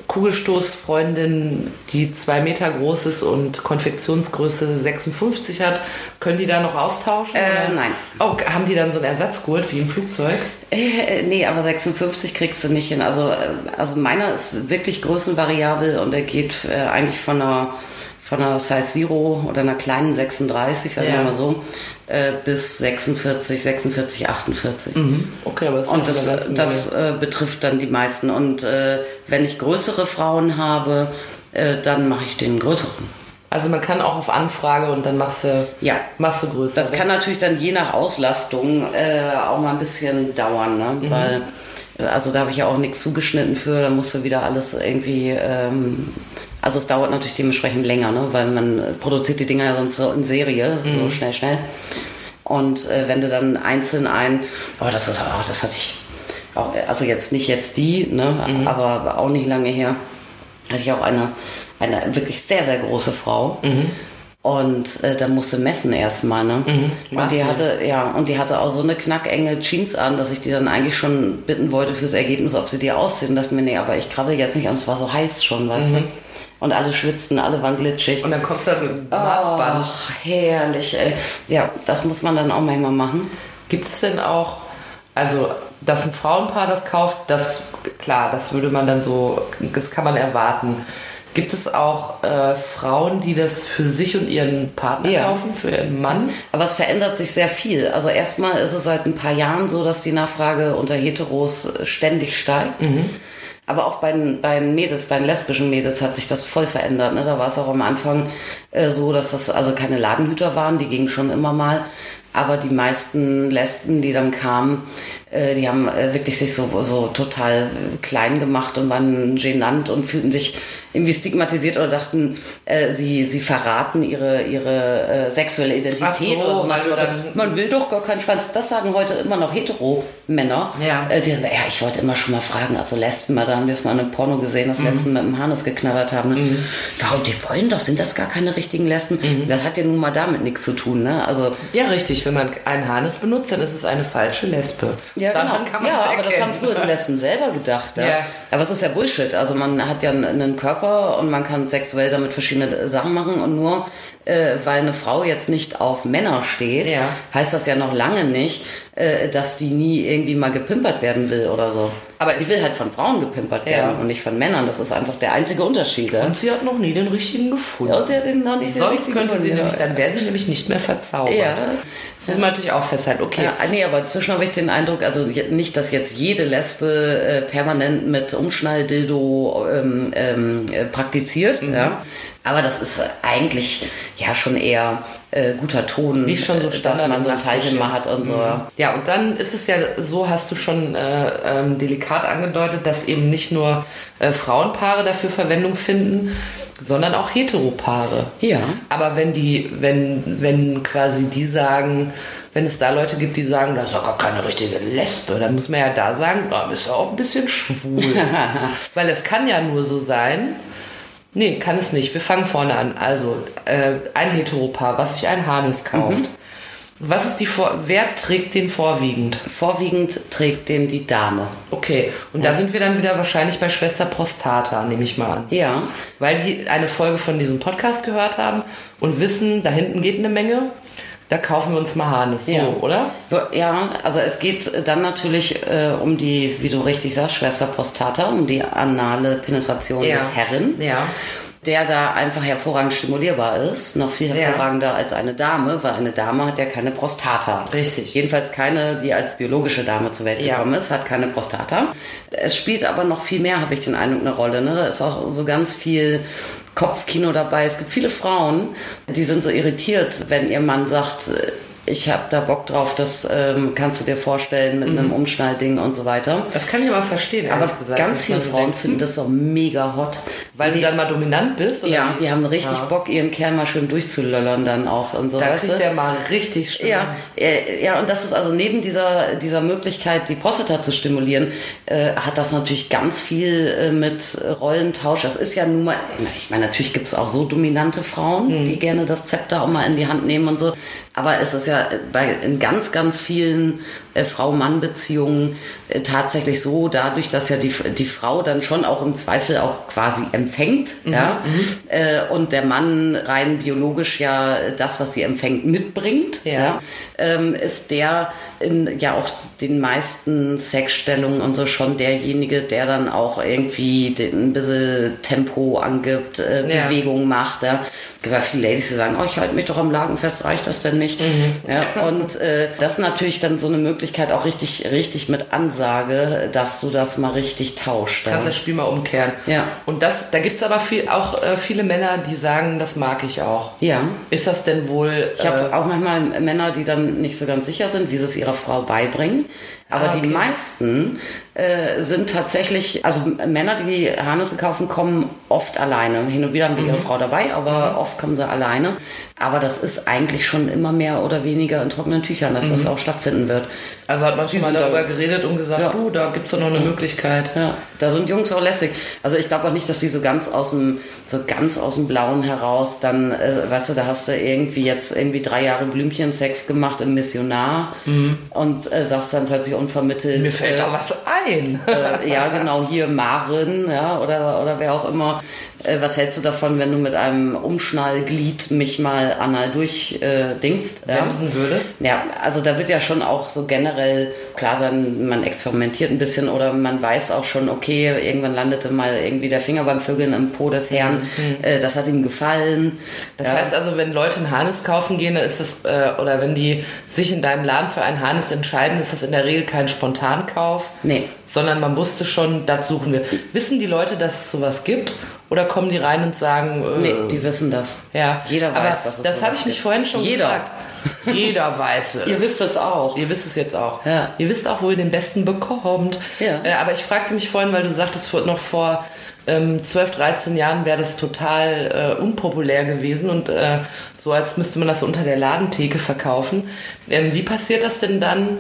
Speaker 2: Kugelstoßfreundin, die zwei Meter groß ist und Konfektionsgröße 56 hat, können die da noch austauschen?
Speaker 3: Äh, nein.
Speaker 2: Oh, haben die dann so einen Ersatzgurt wie im Flugzeug?
Speaker 3: Äh, nee, aber 56 kriegst du nicht hin. Also, äh, also meiner ist wirklich größenvariabel und der geht äh, eigentlich von einer, von einer Size Zero oder einer kleinen 36, sagen
Speaker 2: Ja.
Speaker 3: wir mal so, äh, bis 46, 46, 48.
Speaker 2: Okay, aber das
Speaker 3: Und das,
Speaker 2: ganz
Speaker 3: das äh, betrifft dann die meisten. Und äh, wenn ich größere Frauen habe, äh, dann mache ich den größeren.
Speaker 2: Also man kann auch auf Anfrage und dann machst du,
Speaker 3: Ja.
Speaker 2: machst du größer.
Speaker 3: Das kann natürlich dann je nach Auslastung äh, auch mal ein bisschen dauern, ne?
Speaker 2: Mhm.
Speaker 3: weil also da habe ich ja auch nichts zugeschnitten für, da musst du wieder alles irgendwie, ähm, also es dauert natürlich dementsprechend länger, ne? weil man produziert die Dinger ja sonst so in Serie,
Speaker 2: Mhm.
Speaker 3: so schnell, schnell. Und äh, wenn du dann einzeln ein, aber das ist, oh, das hatte ich, auch, also jetzt nicht jetzt die, ne?
Speaker 2: Mhm.
Speaker 3: aber auch nicht lange her, hatte ich auch eine, eine wirklich sehr, sehr große Frau.
Speaker 2: Mhm.
Speaker 3: Und äh, da musste messen erstmal, ne? Und die hatte, ja, und die hatte auch so eine knackenge Jeans an, dass ich die dann eigentlich schon bitten wollte fürs Ergebnis, ob sie die ausziehen. Und dachte mir, nee, aber ich krabbel jetzt nicht, und es war so heiß schon, weißt du? Und alle schwitzten, alle waren glitschig.
Speaker 2: Mhm. und dann kommst du da mit dem Maßband.
Speaker 3: Ach, herrlich, ey. Ja, das muss man dann auch manchmal machen.
Speaker 2: Gibt es denn auch, also dass ein Frauenpaar das kauft, das klar, das würde man dann so, das kann man erwarten. Gibt es auch äh, Frauen, die das für sich und ihren Partner
Speaker 3: Ja.
Speaker 2: kaufen, für ihren Mann?
Speaker 3: Aber es verändert sich sehr viel. Also erstmal ist es seit ein paar Jahren so, dass die Nachfrage unter Heteros ständig steigt. Aber auch bei den, bei den Mädels, bei den lesbischen Mädels hat sich das voll verändert. Ne? Da war es auch am Anfang äh, so, dass das also keine Ladenhüter waren, die gingen schon immer mal. Aber die meisten Lesben, die dann kamen, äh, die haben äh, wirklich sich so, so total äh, klein gemacht und waren genannt und fühlten sich irgendwie stigmatisiert oder dachten, äh, sie, sie verraten ihre, ihre äh, sexuelle Identität.
Speaker 2: So,
Speaker 3: oder so.
Speaker 2: dann-
Speaker 3: Man will doch gar keinen Schwanz. Das sagen heute immer noch Hetero-Männer.
Speaker 2: Ja.
Speaker 3: Äh, die sagen, ja, ich wollte immer schon mal fragen, also Lesben, da haben wir es mal in einem Porno gesehen,
Speaker 2: Mhm.
Speaker 3: dass Lesben mit dem Harnis geknabbert haben. Ne? Warum, die wollen doch, sind das gar keine richtigen Lesben?
Speaker 2: Mhm.
Speaker 3: Das hat ja nun mal damit nichts zu tun, ne? Also,
Speaker 2: Ja, richtig. Wenn man einen Harnis benutzt, dann ist es eine falsche Lesbe. Daran kann man
Speaker 3: ja, aber das haben früher die Lesben selber gedacht. Ja.
Speaker 2: Ja.
Speaker 3: Aber es ist ja Bullshit. Also man hat ja einen- einen Körper und man kann sexuell damit verschiedene Sachen machen und nur äh, weil eine Frau jetzt nicht auf Männer steht,
Speaker 2: Ja.
Speaker 3: heißt das ja noch lange nicht, äh, dass die nie irgendwie mal gepimpert werden will oder so.
Speaker 2: Aber
Speaker 3: die
Speaker 2: es
Speaker 3: will halt von Frauen gepimpert
Speaker 2: Ja.
Speaker 3: werden und nicht von Männern. Das ist einfach der einzige Unterschied. Ja?
Speaker 2: Und sie hat noch nie den richtigen gefunden.
Speaker 3: Und sie hat den noch nicht den
Speaker 2: Sonst
Speaker 3: richtigen
Speaker 2: könnte sie nämlich,
Speaker 3: ja.
Speaker 2: dann wäre sie nämlich nicht mehr verzaubert.
Speaker 3: Ja.
Speaker 2: Das muss man natürlich auch festhalten. Okay.
Speaker 3: Ja, nee, aber inzwischen habe ich den Eindruck, also nicht, dass jetzt jede Lesbe äh, permanent mit Umschnalldildo ähm, ähm, äh, praktiziert,
Speaker 2: Mhm.
Speaker 3: ja. Aber das ist eigentlich ja schon eher äh, guter Ton,
Speaker 2: Wie schon so
Speaker 3: äh, dass man so ein Teilchen hat und so. ja.
Speaker 2: Ja, und dann ist es ja so, hast du schon äh, ähm, delikat angedeutet, dass eben nicht nur äh, Frauenpaare dafür Verwendung finden, sondern auch Heteropaare.
Speaker 3: Ja.
Speaker 2: Aber wenn die, wenn, wenn quasi die sagen, wenn es da Leute gibt, die sagen, das ist doch gar keine richtige Lesbe, dann muss man ja da sagen, da bist du auch ein bisschen schwul. [LAUGHS] Weil es kann ja nur so sein, Nee, kann es nicht. Wir fangen vorne an. Also, äh, ein Heteropaar, was sich ein Harnis kauft. Was ist die Vor Wer trägt den vorwiegend?
Speaker 3: Vorwiegend trägt den die Dame.
Speaker 2: Okay, und da sind wir dann wieder wahrscheinlich bei Schwester Prostata, nehme ich mal an.
Speaker 3: Ja.
Speaker 2: Weil die eine Folge von diesem Podcast gehört haben und wissen, da hinten geht eine Menge. Da kaufen wir uns mal Harnis. So,
Speaker 3: Ja.
Speaker 2: oder?
Speaker 3: Ja, also es geht dann natürlich äh, um die, wie du richtig sagst, Schwester Prostata, um die anale Penetration
Speaker 2: Ja.
Speaker 3: des Herren.
Speaker 2: Ja.
Speaker 3: der da einfach hervorragend stimulierbar ist, noch viel
Speaker 2: Ja.
Speaker 3: hervorragender als eine Dame, weil eine Dame hat ja keine Prostata.
Speaker 2: Richtig.
Speaker 3: Jedenfalls keine, die als biologische Dame zur Welt
Speaker 2: Ja.
Speaker 3: gekommen ist, hat keine Prostata. Es spielt aber noch viel mehr, habe ich den Eindruck, eine Rolle. Ne? Da ist auch so ganz viel Kopfkino dabei. Es gibt viele Frauen, die sind so irritiert, wenn ihr Mann sagt, äh, ich habe da Bock drauf, das ähm, kannst du dir vorstellen mit einem Umschnallding und so weiter.
Speaker 2: Das kann ich aber verstehen,
Speaker 3: Aber
Speaker 2: gesagt.
Speaker 3: ganz viele Frauen
Speaker 2: denkt,
Speaker 3: finden das so mega hot.
Speaker 2: Weil du dann mal dominant bist? Oder
Speaker 3: Ja,
Speaker 2: wie?
Speaker 3: die haben richtig
Speaker 2: Ja.
Speaker 3: Bock, ihren Kerl mal schön durchzulöllern dann auch und so,
Speaker 2: Da kriegt
Speaker 3: du?
Speaker 2: der mal richtig Stimme.
Speaker 3: Ja, äh, ja, und das ist also neben dieser, dieser Möglichkeit, die Prostata zu stimulieren, äh, hat das natürlich ganz viel äh, mit Rollentausch. Das ist ja nun mal, ich meine, natürlich gibt es auch so dominante Frauen, die gerne das Zepter auch mal in die Hand nehmen und so. Aber es ist ja bei, in ganz, ganz vielen Frau-Mann-Beziehungen äh, tatsächlich so, dadurch, dass ja die, die Frau dann schon auch im Zweifel auch quasi empfängt, ja, äh, und der Mann rein biologisch ja das, was sie empfängt, mitbringt,
Speaker 2: Ja.
Speaker 3: ja ähm, ist der in ja auch den meisten Sexstellungen und so schon derjenige, der dann auch irgendwie ein bisschen Tempo angibt, äh,
Speaker 2: Ja.
Speaker 3: Bewegung macht. Ja. Gibt viele Ladies, die sagen, oh, ich halte mich doch am Lagen fest, reicht das denn nicht? Ja, und äh, das ist natürlich dann so eine Möglichkeit auch richtig, richtig mit Ansage, dass du das mal richtig tauscht. Ja.
Speaker 2: Kannst das Spiel mal umkehren.
Speaker 3: Ja.
Speaker 2: Und das, da gibt es aber viel, auch äh, viele Männer, die sagen, das mag ich auch.
Speaker 3: ja.
Speaker 2: Ist das denn wohl.
Speaker 3: Ich habe
Speaker 2: äh,
Speaker 3: auch manchmal Männer, die dann nicht so ganz sicher sind, wie sie es ihrer Frau beibringen. Aber
Speaker 2: Ah, okay.
Speaker 3: die meisten äh, sind tatsächlich, also Männer, die Harnisse kaufen, kommen oft alleine. Hin und wieder haben die
Speaker 2: Mhm.
Speaker 3: ihre Frau dabei, aber oft kommen sie alleine. Aber das ist eigentlich schon immer mehr oder weniger in trockenen Tüchern, dass
Speaker 2: Mhm.
Speaker 3: das auch stattfinden wird.
Speaker 2: also hat man schon mal darüber
Speaker 3: da-
Speaker 2: geredet und gesagt,
Speaker 3: Ja.
Speaker 2: du, da gibt es doch noch eine Möglichkeit.
Speaker 3: Ja, da sind Jungs auch lässig. Also ich glaube auch nicht, dass die so ganz aus dem, so ganz aus dem Blauen heraus dann, äh, weißt du, da hast du irgendwie jetzt irgendwie drei Jahre Blümchensex gemacht im Missionar und äh, sagst dann plötzlich unvermittelt.
Speaker 2: Mir fällt
Speaker 3: äh,
Speaker 2: da was ein.
Speaker 3: äh, ja, genau, hier Maren, ja, oder, oder wer auch immer. Äh, was hältst du davon, wenn du mit einem Umschnallglied mich mal anal durchdingst? Äh, dingst, ja?
Speaker 2: Würdest.
Speaker 3: Ja, also da wird ja schon auch so generell klar sein, man experimentiert ein bisschen oder man weiß auch schon, okay, irgendwann landete mal irgendwie der Finger beim Vögeln im Po des Herrn, äh, das hat ihm gefallen.
Speaker 2: Das
Speaker 3: ja.
Speaker 2: heißt also, wenn Leute einen Harnis kaufen gehen, dann ist das, äh, oder wenn die sich in deinem Laden für einen Harnis entscheiden, ist das in der Regel kein Spontankauf.
Speaker 3: Nee.
Speaker 2: Sondern man wusste schon, das suchen wir. Wissen die Leute, dass es sowas gibt? Oder kommen die rein und sagen, äh,
Speaker 3: Nee, die wissen das.
Speaker 2: ja.
Speaker 3: Jeder
Speaker 2: Aber
Speaker 3: weiß, dass es
Speaker 2: Das habe ich mich vorhin schon
Speaker 3: Jeder.
Speaker 2: gefragt. Jeder weiß es.
Speaker 3: Ihr wisst es auch.
Speaker 2: Ihr wisst es jetzt auch.
Speaker 3: Ja.
Speaker 2: Ihr wisst auch, wo ihr den Besten bekommt.
Speaker 3: Ja.
Speaker 2: Äh, aber ich fragte mich vorhin, weil du sagtest, noch vor ähm, 12, 13 Jahren wäre das total äh, unpopulär gewesen und äh, so als müsste man das unter der Ladentheke verkaufen. Ähm, wie passiert das denn dann?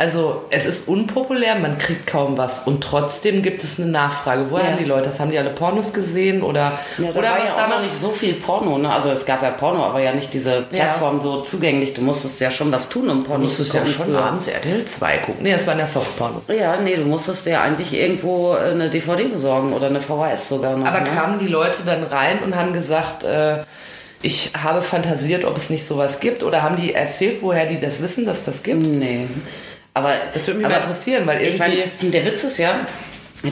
Speaker 2: Also es ist unpopulär, man kriegt kaum was und trotzdem gibt es eine Nachfrage. Woher
Speaker 3: Ja.
Speaker 2: haben die Leute das? Haben die alle Pornos gesehen oder,
Speaker 3: Ja, da
Speaker 2: oder
Speaker 3: war
Speaker 2: was
Speaker 3: ja
Speaker 2: damals?
Speaker 3: nicht so viel Porno, ne? Also es gab ja Porno, aber ja nicht diese Plattform so zugänglich. Du musstest ja schon was tun, um Porno
Speaker 2: Du
Speaker 3: zu
Speaker 2: musstest ja
Speaker 3: gucken
Speaker 2: schon
Speaker 3: früher.
Speaker 2: abends RTL 2 gucken. Nee, das waren ja Softpornos.
Speaker 3: Ja, nee, du musstest dir eigentlich irgendwo äh, eine DVD besorgen oder eine VHS sogar noch.
Speaker 2: Aber
Speaker 3: ne?
Speaker 2: kamen die Leute dann rein und haben gesagt, äh, ich habe fantasiert, ob es nicht sowas gibt? Oder haben die erzählt, woher die das wissen, dass das gibt?
Speaker 3: Nee. Aber
Speaker 2: Das würde mich
Speaker 3: aber
Speaker 2: mal interessieren, weil
Speaker 3: Ich
Speaker 2: irgendwie-
Speaker 3: meine, der Witz ist ja,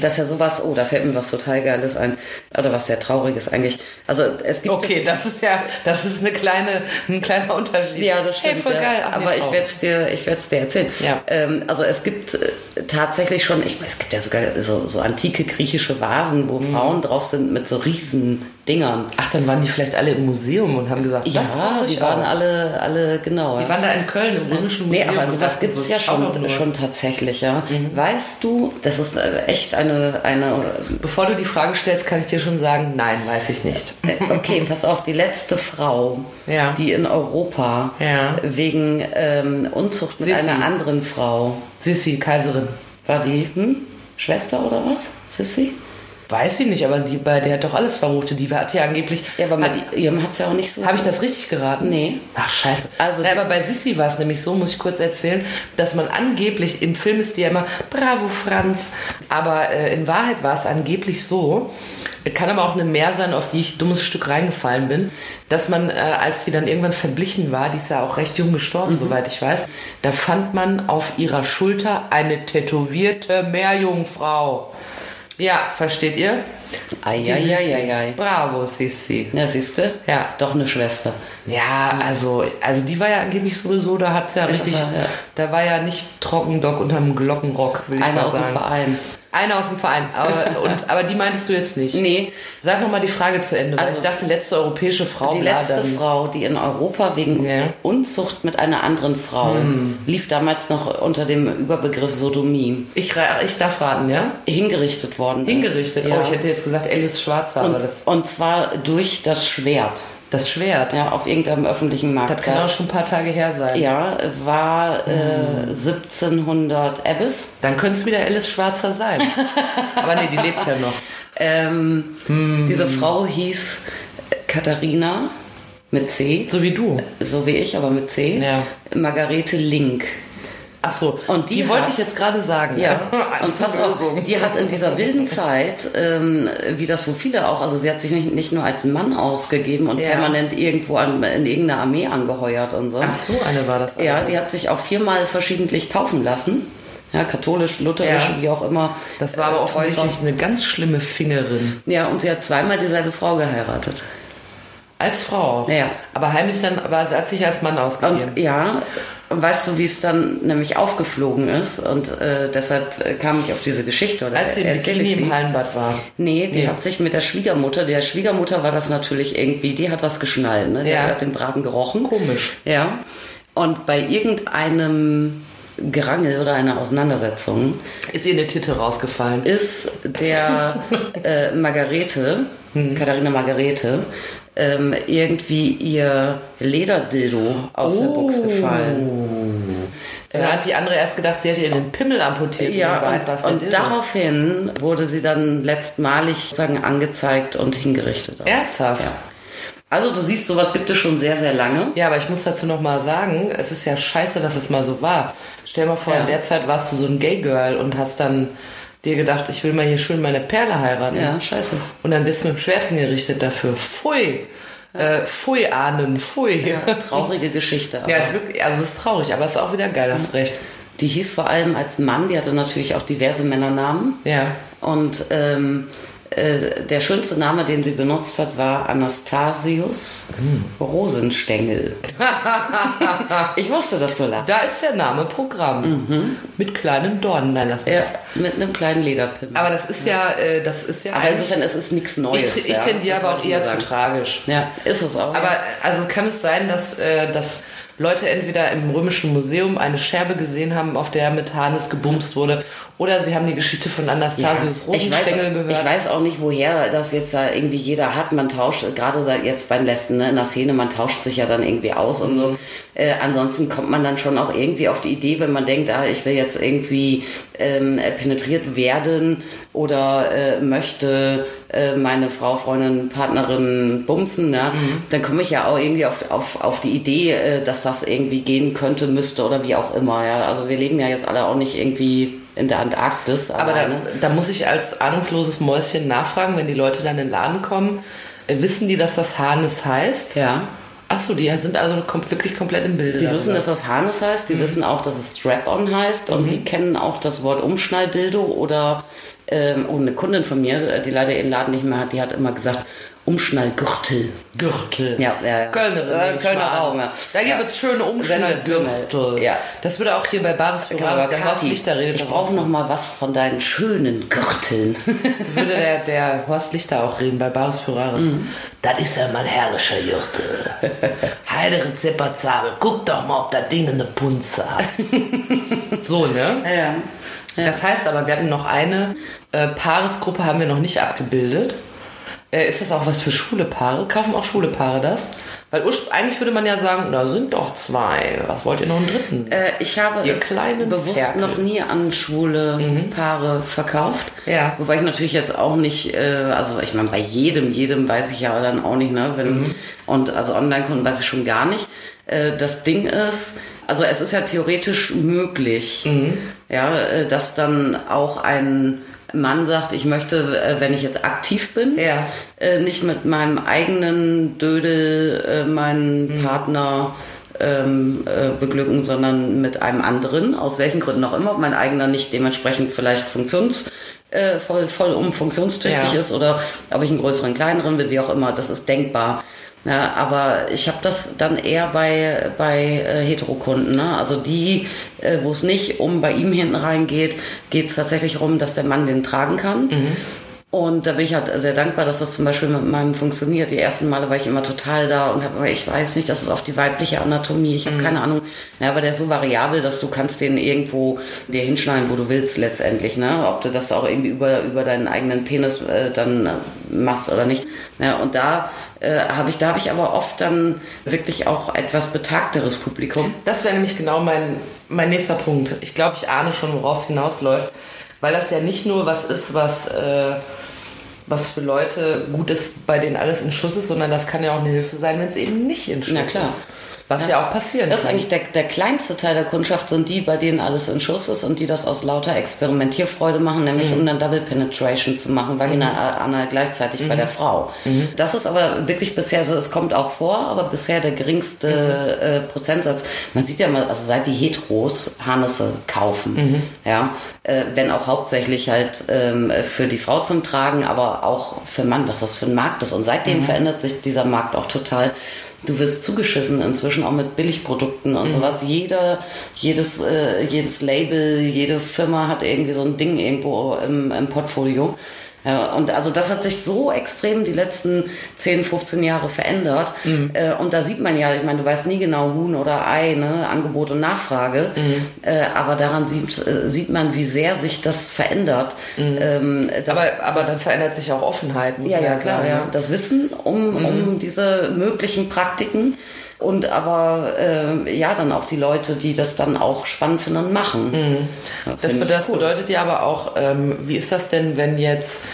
Speaker 3: dass ja sowas, oh, da fällt mir was total Geiles ein. Oder was sehr Trauriges eigentlich. Also es gibt
Speaker 2: Okay, das ist ja, das ist eine kleine, ein kleiner Unterschied.
Speaker 3: Ja, das stimmt.
Speaker 2: Hey, voll
Speaker 3: ja.
Speaker 2: geil. Ach,
Speaker 3: Aber ich werde es dir, ich werd's dir erzählen.
Speaker 2: Ja.
Speaker 3: Ähm, also es gibt äh, tatsächlich schon, ich meine, es gibt ja sogar so, so antike griechische Vasen,
Speaker 2: Mhm.
Speaker 3: wo Frauen drauf sind mit so riesen Dingern.
Speaker 2: Ach, dann waren die vielleicht alle im Museum und haben gesagt, das
Speaker 3: Ja, die waren
Speaker 2: auch.
Speaker 3: alle, alle genau.
Speaker 2: Die
Speaker 3: ja.
Speaker 2: waren da in Köln im Römischen
Speaker 3: Nee,
Speaker 2: Museum.
Speaker 3: aber
Speaker 2: und
Speaker 3: sowas gibt es ja schon, schon tatsächlich, ja.
Speaker 2: Mhm.
Speaker 3: Weißt du, das ist äh, echt eine, eine
Speaker 2: Bevor du die Frage stellst, kann ich dir schon sagen, nein, weiß ich nicht.
Speaker 3: äh, okay, pass auf, die letzte Frau,
Speaker 2: Ja.
Speaker 3: die in Europa
Speaker 2: Ja.
Speaker 3: wegen ähm, Unzucht mit
Speaker 2: Sissi.
Speaker 3: einer anderen Frau,
Speaker 2: Sissi, Kaiserin.
Speaker 3: war die hm? Schwester oder was? Sissi?
Speaker 2: Weiß ich nicht, aber die, bei der hat doch alles vermutet. Die hat ja angeblich.
Speaker 3: Ja, aber
Speaker 2: hat,
Speaker 3: ihrem hat es ja auch nicht so.
Speaker 2: Habe ich das richtig geraten?
Speaker 3: Nee.
Speaker 2: Ach, scheiße.
Speaker 3: Also die-
Speaker 2: aber bei Sissi war es nämlich so, muss ich kurz erzählen, dass man angeblich, im Film ist die ja immer, bravo Franz, aber äh, in Wahrheit war es angeblich so, kann aber auch eine Mehr sein, auf die ich dummes Stück reingefallen bin, dass man, äh, als sie dann irgendwann verblichen war, die ist ja auch recht jung gestorben,
Speaker 3: Mhm.
Speaker 2: soweit ich weiß, da fand man auf ihrer Schulter eine tätowierte Meerjungfrau. Ja, versteht ihr?
Speaker 3: Eieieiei.
Speaker 2: Bravo, Sissi.
Speaker 3: Ja, siehst du?
Speaker 2: Ja.
Speaker 3: Doch eine Schwester.
Speaker 2: Ja, also, also die war ja angeblich sowieso, da hat's ja richtig,
Speaker 3: war, ja.
Speaker 2: da war ja nicht Trockendock unterm Glockenrock, will ich
Speaker 3: Einer
Speaker 2: mal
Speaker 3: aus dem
Speaker 2: sagen.
Speaker 3: Verein.
Speaker 2: Einer aus dem Verein. Aber, und, aber die meintest du jetzt nicht.
Speaker 3: Nee.
Speaker 2: Sag nochmal die Frage zu Ende.
Speaker 3: Also,
Speaker 2: ich dachte, letzte europäische Frau.
Speaker 3: Die letzte
Speaker 2: dann-
Speaker 3: Frau, die in Europa wegen
Speaker 2: Ja. Hm.
Speaker 3: Unzucht mit einer anderen Frau lief damals noch unter dem Überbegriff Sodomie
Speaker 2: Ich, ich darf raten, ja?
Speaker 3: hingerichtet worden ist.
Speaker 2: Hingerichtet.
Speaker 3: Ja.
Speaker 2: Oh, ich hätte jetzt gesagt Alice Schwarzer, aber
Speaker 3: und,
Speaker 2: das,
Speaker 3: und zwar durch das Schwert.
Speaker 2: Das Schwert.
Speaker 3: Ja, auf irgendeinem öffentlichen
Speaker 2: Das kann auch schon ein paar Tage her sein.
Speaker 3: Ja, war
Speaker 2: Hm.
Speaker 3: äh, 1700 Abyss.
Speaker 2: Dann könnte es wieder Alice Schwarzer sein. [LAUGHS] aber nee, die lebt ja noch.
Speaker 3: Ähm,
Speaker 2: Hm.
Speaker 3: Diese Frau hieß Katharina mit C,
Speaker 2: So wie du.
Speaker 3: so wie ich, aber mit C.
Speaker 2: Ja.
Speaker 3: Margarete Link.
Speaker 2: Ach so.
Speaker 3: Und die
Speaker 2: wollte
Speaker 3: hat-
Speaker 2: ich jetzt gerade sagen.
Speaker 3: Ja,
Speaker 2: Als
Speaker 3: und pass auf, die hat in dieser wilden Zeit, ähm, wie das wo viele auch, also sie hat sich nicht, nicht nur als Mann ausgegeben und
Speaker 2: Ja.
Speaker 3: permanent irgendwo an, in irgendeiner Armee angeheuert und so.
Speaker 2: Ach so, eine war das.
Speaker 3: Ja, die hat sich auch viermal verschiedentlich taufen lassen. Ja, katholisch, lutherisch,
Speaker 2: Ja.
Speaker 3: wie auch immer.
Speaker 2: Das war aber
Speaker 3: Äh,
Speaker 2: offensichtlich eine ganz schlimme Fingerin.
Speaker 3: Ja, und sie hat zweimal dieselbe Frau geheiratet.
Speaker 2: Als Frau.
Speaker 3: Ja.
Speaker 2: Aber heimlich dann, aber sie hat sich als Mann ausgegeben.
Speaker 3: Und ja, weißt du, wie es dann nämlich aufgeflogen ist? Und äh, deshalb äh, kam ich auf diese Geschichte. Oder
Speaker 2: als sie im Bikini im Hallenbad war.
Speaker 3: Nee, die
Speaker 2: Nee.
Speaker 3: hat sich mit der Schwiegermutter, der Schwiegermutter war das natürlich irgendwie, die hat was geschnallt, ne? Die
Speaker 2: Ja.
Speaker 3: hat den Braten gerochen.
Speaker 2: Komisch.
Speaker 3: Ja. Und bei irgendeinem Gerangel oder einer Auseinandersetzung
Speaker 2: Ist ihr eine Titte rausgefallen.
Speaker 3: ist der [LAUGHS] äh, Margarete,
Speaker 2: Mhm.
Speaker 3: Katharina Margarete, ähm, irgendwie ihr Lederdildo aus der
Speaker 2: Oh.
Speaker 3: Box gefallen.
Speaker 2: Da hat die andere erst gedacht, sie hätte ihr den Pimmel amputiert.
Speaker 3: Ja, und,
Speaker 2: der
Speaker 3: und daraufhin wurde sie dann letztmalig sozusagen angezeigt und hingerichtet.
Speaker 2: Ernsthaft?
Speaker 3: Ja. Also du siehst, sowas gibt es schon sehr, sehr lange.
Speaker 2: Ja, aber ich muss dazu noch mal sagen, es ist ja scheiße, dass es mal so war. Stell dir mal vor,
Speaker 3: Ja.
Speaker 2: in der Zeit warst du so ein Gay Girl und hast dann dir gedacht, ich will mal hier schön meine Perle heiraten.
Speaker 3: Ja, scheiße.
Speaker 2: Und dann bist du mit dem Schwert hingerichtet dafür. Pfui. Äh, pfui, Ahnen, pfui.
Speaker 3: Ja, traurige Geschichte. [LAUGHS]
Speaker 2: Ja, ist wirklich, also es ist traurig, aber es ist auch wieder geil, hast recht.
Speaker 3: Die hieß vor allem als Mann, die hatte natürlich auch diverse Männernamen.
Speaker 2: Ja.
Speaker 3: Und ähm, äh, der schönste Name, den sie benutzt hat, war Anastasius Rosenstengel. [LAUGHS] ich wusste, dass du lachst.
Speaker 2: Da ist der Name Programm. Mit kleinen Dornen. Nein, das
Speaker 3: Mhm. Ja,
Speaker 2: ist.
Speaker 3: mit einem kleinen Lederpimmel.
Speaker 2: Aber das ist ja, äh, das ist ja.
Speaker 3: Aber insofern ist es nichts Neues.
Speaker 2: ich, ich
Speaker 3: ja.
Speaker 2: tendiere
Speaker 3: Das
Speaker 2: aber auch eher zu tragisch.
Speaker 3: Ja, ist es auch.
Speaker 2: Aber also kann es sein, dass, äh, dass Leute entweder im Römischen Museum eine Scherbe gesehen haben, auf der mit Harnes gebumst wurde, oder sie haben die Geschichte von Anastasius
Speaker 3: weiß,
Speaker 2: Rosenstengel gehört.
Speaker 3: ich weiß auch nicht, woher das jetzt da irgendwie jeder hat. Man tauscht, gerade seit jetzt bei den Lesben ne, in der Szene, man tauscht sich ja dann irgendwie aus und
Speaker 2: Mhm.
Speaker 3: so. Äh, ansonsten kommt man dann schon auch irgendwie auf die Idee, wenn man denkt, ah, ich will jetzt irgendwie ähm, äh, penetriert werden oder äh, möchte äh, meine Frau, Freundin, Partnerin bumsen, ne?
Speaker 2: Mhm.
Speaker 3: dann komme ich ja auch irgendwie auf, auf, auf die Idee, äh, dass das irgendwie gehen könnte, müsste oder wie auch immer. Ja? Also wir leben ja jetzt alle auch nicht irgendwie in der Antarktis.
Speaker 2: aber da, da muss ich als ahnungsloses Mäuschen nachfragen, wenn die Leute dann in den Laden kommen, äh, wissen die, dass das Harnes heißt?
Speaker 3: Ja.
Speaker 2: Achso, die sind also wirklich komplett im Bilde.
Speaker 3: Die
Speaker 2: darüber.
Speaker 3: wissen, dass das Harness heißt, die
Speaker 2: Mhm.
Speaker 3: wissen auch, dass es Strap-on heißt und die kennen auch das Wort Umschnalldildo oder ähm, oh, eine Kundin von mir, äh, die leider ihren Laden nicht mehr hat, die hat immer gesagt Umschnallgürtel.
Speaker 2: Gürtel.
Speaker 3: Ja, ja, ja.
Speaker 2: Kölnerin. Ich
Speaker 3: Kölner
Speaker 2: mal.
Speaker 3: Raum, ja.
Speaker 2: Da gibt
Speaker 3: Ja.
Speaker 2: es schöne Umschnallgürtel.
Speaker 3: Ja.
Speaker 2: Das würde auch hier bei Bares für
Speaker 3: Genau,
Speaker 2: Bares, der Horst Lichter redet
Speaker 3: ich brauche
Speaker 2: auch
Speaker 3: noch mal was von deinen schönen Gürteln. [LAUGHS]
Speaker 2: So würde der, der Horst Lichter auch reden bei Bares für Rares.
Speaker 3: Mhm.
Speaker 2: Das ist ja mein herrlicher Gürtel. Heidere Zipperzabel, guck doch mal, ob das Ding eine Punze hat. [LAUGHS] so, ne?
Speaker 3: ja.
Speaker 2: Das heißt aber, wir hatten noch eine äh, Paaresgruppe, haben wir noch nicht abgebildet. Äh, ist das auch was für schwule Paare? Kaufen auch schwule Paare das? Weil eigentlich würde man ja sagen, da sind doch zwei. Was wollt ihr noch einen dritten?
Speaker 3: Äh, ich habe
Speaker 2: Ihr
Speaker 3: es bewusst
Speaker 2: Ferkel.
Speaker 3: noch nie an schwule Paare verkauft.
Speaker 2: Ja.
Speaker 3: Wobei ich natürlich jetzt auch nicht, äh, also ich meine, bei jedem, jedem weiß ich ja dann auch nicht, ne? Wenn, Und also Online-Kunden weiß ich schon gar nicht. Äh, das Ding ist, also es ist ja theoretisch möglich, ja, äh, dass dann auch ein Mann sagt, ich möchte, äh, wenn ich jetzt aktiv bin,
Speaker 2: Ja.
Speaker 3: äh, nicht mit meinem eigenen Dödel äh, meinen Partner ähm, äh, beglücken, sondern mit einem anderen, aus welchen Gründen auch immer, ob mein eigener nicht dementsprechend vielleicht funktions voll, voll um funktionstüchtig
Speaker 2: Ja.
Speaker 3: ist oder ob ich einen größeren, kleineren will, wie auch immer, das ist denkbar. Ja, aber ich habe das dann eher bei, bei äh, Heterokunden. Ne? Also die, äh, wo es nicht um bei ihm hinten reingeht, geht es tatsächlich darum, dass der Mann den tragen kann.
Speaker 2: Mhm.
Speaker 3: Und da bin ich halt sehr dankbar, dass das zum Beispiel mit meinem funktioniert. Die ersten Male war ich immer total da und habe, aber ich weiß nicht, das ist auf die weibliche Anatomie. Ich habe
Speaker 2: Mhm.
Speaker 3: keine Ahnung. Ja, aber der ist so variabel, dass du kannst den irgendwo dir hinschneiden, wo du willst letztendlich. Ne? Ob du das auch irgendwie über, über deinen eigenen Penis äh, dann äh, machst oder nicht. Ja, und da äh, habe ich, da habe ich aber oft dann wirklich auch etwas betagteres Publikum.
Speaker 2: Das wäre nämlich genau mein, mein nächster Punkt. Ich glaube, ich ahne schon, woraus es hinausläuft, weil das ja nicht nur was ist, was, äh, was für Leute gut ist, bei denen alles in Schuss ist, sondern das kann ja auch eine Hilfe sein, wenn es eben nicht in Schuss
Speaker 3: Na klar.
Speaker 2: ist. Was ja, auch passieren
Speaker 3: Das ist
Speaker 2: kann.
Speaker 3: eigentlich der, der kleinste Teil der Kundschaft, sind die, bei denen alles in Schuss ist und die das aus lauter Experimentierfreude machen, nämlich um dann Double Penetration zu machen, vaginal anal gleichzeitig bei der Frau. Das ist aber wirklich bisher, also es kommt auch vor, aber bisher der geringste äh, Prozentsatz. Man sieht ja mal, also seit die Heteros Harnisse kaufen, ja, äh, wenn auch hauptsächlich halt ähm, für die Frau zum Tragen, aber auch für Mann, was das für ein Markt ist. Und seitdem verändert sich dieser Markt auch total. Du wirst zugeschissen inzwischen auch mit Billigprodukten und sowas. Jeder, jedes, äh, jedes Label, jede Firma hat irgendwie so ein Ding irgendwo im, im Portfolio. Ja, und also das hat sich so extrem die letzten 10, 15 Jahre verändert. Äh, und da sieht man ja, ich meine, du weißt nie genau Huhn oder Ei, ne? Angebot und Nachfrage. Äh, aber daran sieht, äh, sieht man, wie sehr sich das verändert. Ähm, das,
Speaker 2: aber aber dann verändert sich auch Offenheit. muss
Speaker 3: ja, ja, klar,
Speaker 2: sagen,
Speaker 3: ja.
Speaker 2: ne?
Speaker 3: Das Wissen um, um diese möglichen Praktiken und aber äh, ja, dann auch die Leute, die das dann auch spannend finden und machen. Ja,
Speaker 2: Das,
Speaker 3: ich
Speaker 2: das
Speaker 3: cool.
Speaker 2: bedeutet ja aber auch, ähm, wie ist das denn, wenn jetzt,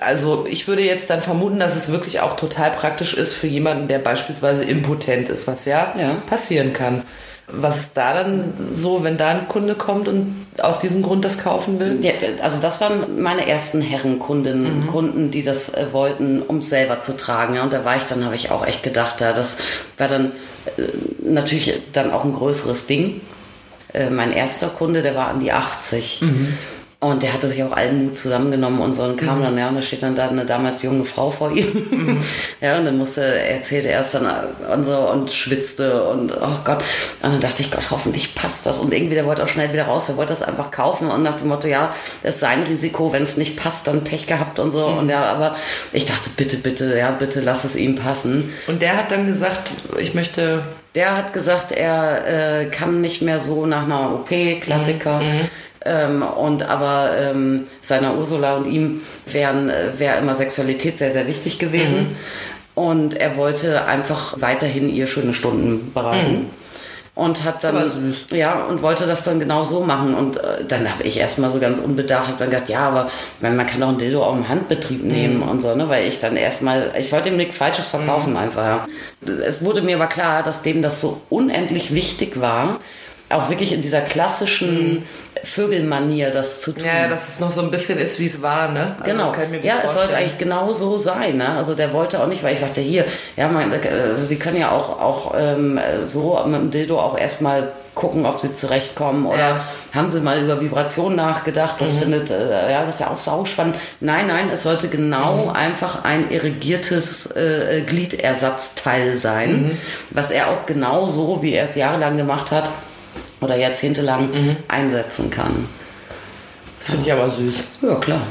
Speaker 2: also ich würde jetzt dann vermuten, dass es wirklich auch total praktisch ist für jemanden, der beispielsweise impotent ist, was ja,
Speaker 3: Ja.
Speaker 2: passieren kann. Was ist da dann so, wenn da ein Kunde kommt und aus diesem Grund das kaufen will?
Speaker 3: Ja, also das waren meine ersten Herrenkundinnen, Kunden, die das äh, wollten, um es selber zu tragen. Ja, und da war ich dann, habe ich auch echt gedacht, ja, das war dann äh, natürlich dann auch ein größeres Ding. Äh, mein erster Kunde, der war an die 80. Und der hatte sich auch allen Mut zusammengenommen und so und kam dann, ja, und da steht dann da eine damals junge Frau vor ihm. [LAUGHS] ja, und dann musste, erzählte er es dann und so und schwitzte und oh Gott. Und dann dachte ich, Gott, hoffentlich passt das. Und irgendwie, der wollte auch schnell wieder raus, der wollte das einfach kaufen und nach dem Motto, ja, das ist sein Risiko, wenn es nicht passt, dann Pech gehabt und so. Und ja, aber ich dachte, bitte, bitte, ja, bitte lass es ihm passen.
Speaker 2: Und der hat dann gesagt, ich möchte
Speaker 3: Der hat gesagt, er äh, kann nicht mehr so nach einer OP, Klassiker. Ähm, und aber ähm, seiner Ursula und ihm wären äh, wäre immer Sexualität sehr, sehr wichtig gewesen. Und er wollte einfach weiterhin ihr schöne Stunden bereiten. Und hat dann, ja, und wollte das dann genau so machen. Und äh, dann habe ich erstmal so ganz unbedacht hab dann gedacht, ja, aber meine, man kann doch ein Dildo auch im Handbetrieb nehmen und so, ne? Weil ich dann erstmal, ich wollte ihm nichts Falsches verkaufen einfach. Ja. Es wurde mir aber klar, dass dem das so unendlich wichtig war, auch wirklich in dieser klassischen Vögelmanier das zu tun.
Speaker 2: ja, dass es noch so ein bisschen ist, wie es war, ne? Also
Speaker 3: Genau. ja, es sollte eigentlich genau so sein. Ne? Also der wollte auch nicht, weil ich sagte, hier, ja, man, äh, Sie können ja auch, auch ähm, so mit dem Dildo auch erstmal gucken, ob sie zurechtkommen oder
Speaker 2: Ja.
Speaker 3: haben sie mal über Vibration nachgedacht, das findet, äh, ja, das ist ja auch sauspannend. Nein, nein, es sollte genau einfach ein irrigiertes äh, Gliedersatzteil sein, was er auch genau so, wie er es jahrelang gemacht hat oder jahrzehntelang einsetzen kann.
Speaker 2: Das finde ich aber süß.
Speaker 3: Ja, klar.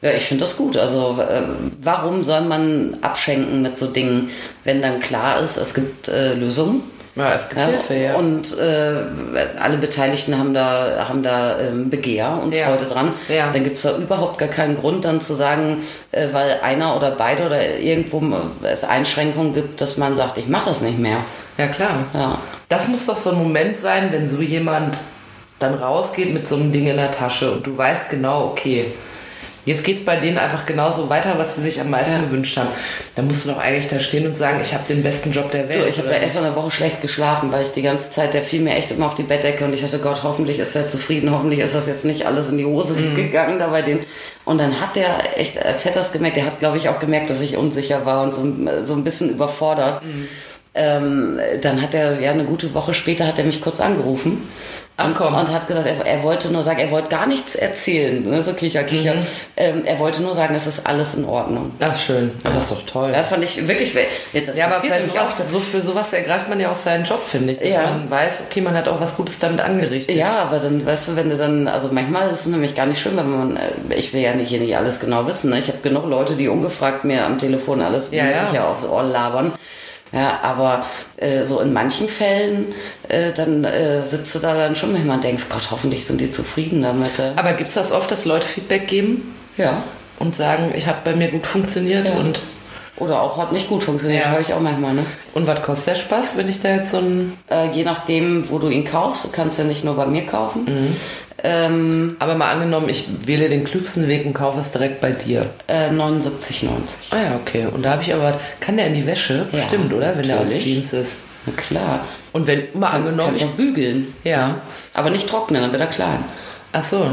Speaker 3: Ja, ich finde das gut. Also äh, warum soll man abschenken mit so Dingen, wenn dann klar ist, es gibt äh, Lösungen?
Speaker 2: Ja, es gibt Hilfe, ja.
Speaker 3: Und äh, alle Beteiligten haben da, haben da ähm, Begehr und
Speaker 2: Ja.
Speaker 3: Freude dran.
Speaker 2: Ja.
Speaker 3: Dann gibt es da überhaupt gar keinen Grund dann zu sagen, äh, weil einer oder beide oder irgendwo es Einschränkungen gibt, dass man sagt, ich mache das nicht mehr.
Speaker 2: Ja, klar.
Speaker 3: Ja.
Speaker 2: Das muss doch so ein Moment sein, wenn so jemand dann rausgeht mit so einem Ding in der Tasche und du weißt genau, okay, jetzt geht's bei denen einfach genauso weiter, was sie sich am meisten
Speaker 3: Ja.
Speaker 2: gewünscht haben. Dann musst du doch eigentlich da stehen und sagen, ich habe den besten Job der Welt.
Speaker 3: Du, ich habe da erst mal eine Woche schlecht geschlafen, weil ich die ganze Zeit, der fiel mir echt immer auf die Bettdecke und ich dachte, Gott, hoffentlich ist er zufrieden, hoffentlich ist das jetzt nicht alles in die Hose
Speaker 2: Mhm.
Speaker 3: gegangen da bei den. Und dann hat der echt, als hätte er es gemerkt, der hat, glaube ich, auch gemerkt, dass ich unsicher war und so, so ein bisschen überfordert.
Speaker 2: Mhm.
Speaker 3: Ähm, dann hat er, ja, eine gute Woche später hat er mich kurz angerufen
Speaker 2: Ach,
Speaker 3: und,
Speaker 2: komm.
Speaker 3: und hat gesagt, er, er wollte nur sagen, er wollte gar nichts erzählen. Ne? So Kicher, Kicher.
Speaker 2: Mhm.
Speaker 3: Ähm, er wollte nur sagen, es ist alles in Ordnung.
Speaker 2: Ach, schön. Aber das ist doch toll.
Speaker 3: Ja, fand ich wirklich. Das
Speaker 2: Ja, aber bei sowas,
Speaker 3: auch.
Speaker 2: so für sowas ergreift man ja auch seinen Job, finde ich. Dass
Speaker 3: Ja.
Speaker 2: man weiß, okay, man hat auch was Gutes damit angerichtet.
Speaker 3: Ja, aber dann, weißt du, wenn du dann, also manchmal ist es nämlich gar nicht schön, wenn man, äh, ich will ja nicht hier nicht alles genau wissen, ne? ich habe genug Leute, die ungefragt mir am Telefon alles
Speaker 2: Ja, ja.
Speaker 3: Aufs Ohr labern. Ja, aber äh, so in manchen Fällen, äh, dann äh, sitzt du da dann schon manchmal und denkst, Gott, hoffentlich sind die zufrieden damit. Äh.
Speaker 2: Aber gibt es das oft, dass Leute Feedback geben
Speaker 3: Ja.
Speaker 2: und sagen, ich habe bei mir gut funktioniert
Speaker 3: Ja.
Speaker 2: und,
Speaker 3: Oder auch hat nicht gut funktioniert,
Speaker 2: Ja.
Speaker 3: höre ich auch manchmal, ne?
Speaker 2: und was kostet der Spaß, wenn ich da jetzt so ein...
Speaker 3: Äh, je nachdem, wo du ihn kaufst, du kannst ja nicht nur bei mir kaufen.
Speaker 2: Mhm.
Speaker 3: Ähm,
Speaker 2: Aber mal angenommen, ich wähle den klügsten Weg und kaufe es direkt bei dir.
Speaker 3: äh, 79,90.
Speaker 2: Ah ja, okay. Und da habe ich aber... Kann der in die Wäsche?
Speaker 3: Ja,
Speaker 2: Bestimmt, oder? Wenn der aus
Speaker 3: natürlich.
Speaker 2: Jeans ist.
Speaker 3: Na klar.
Speaker 2: Und wenn, mal angenommen...
Speaker 3: kannst
Speaker 2: Ich,
Speaker 3: auch bügeln.
Speaker 2: ja.
Speaker 3: Aber nicht trocknen, dann wird er klein.
Speaker 2: Ach so.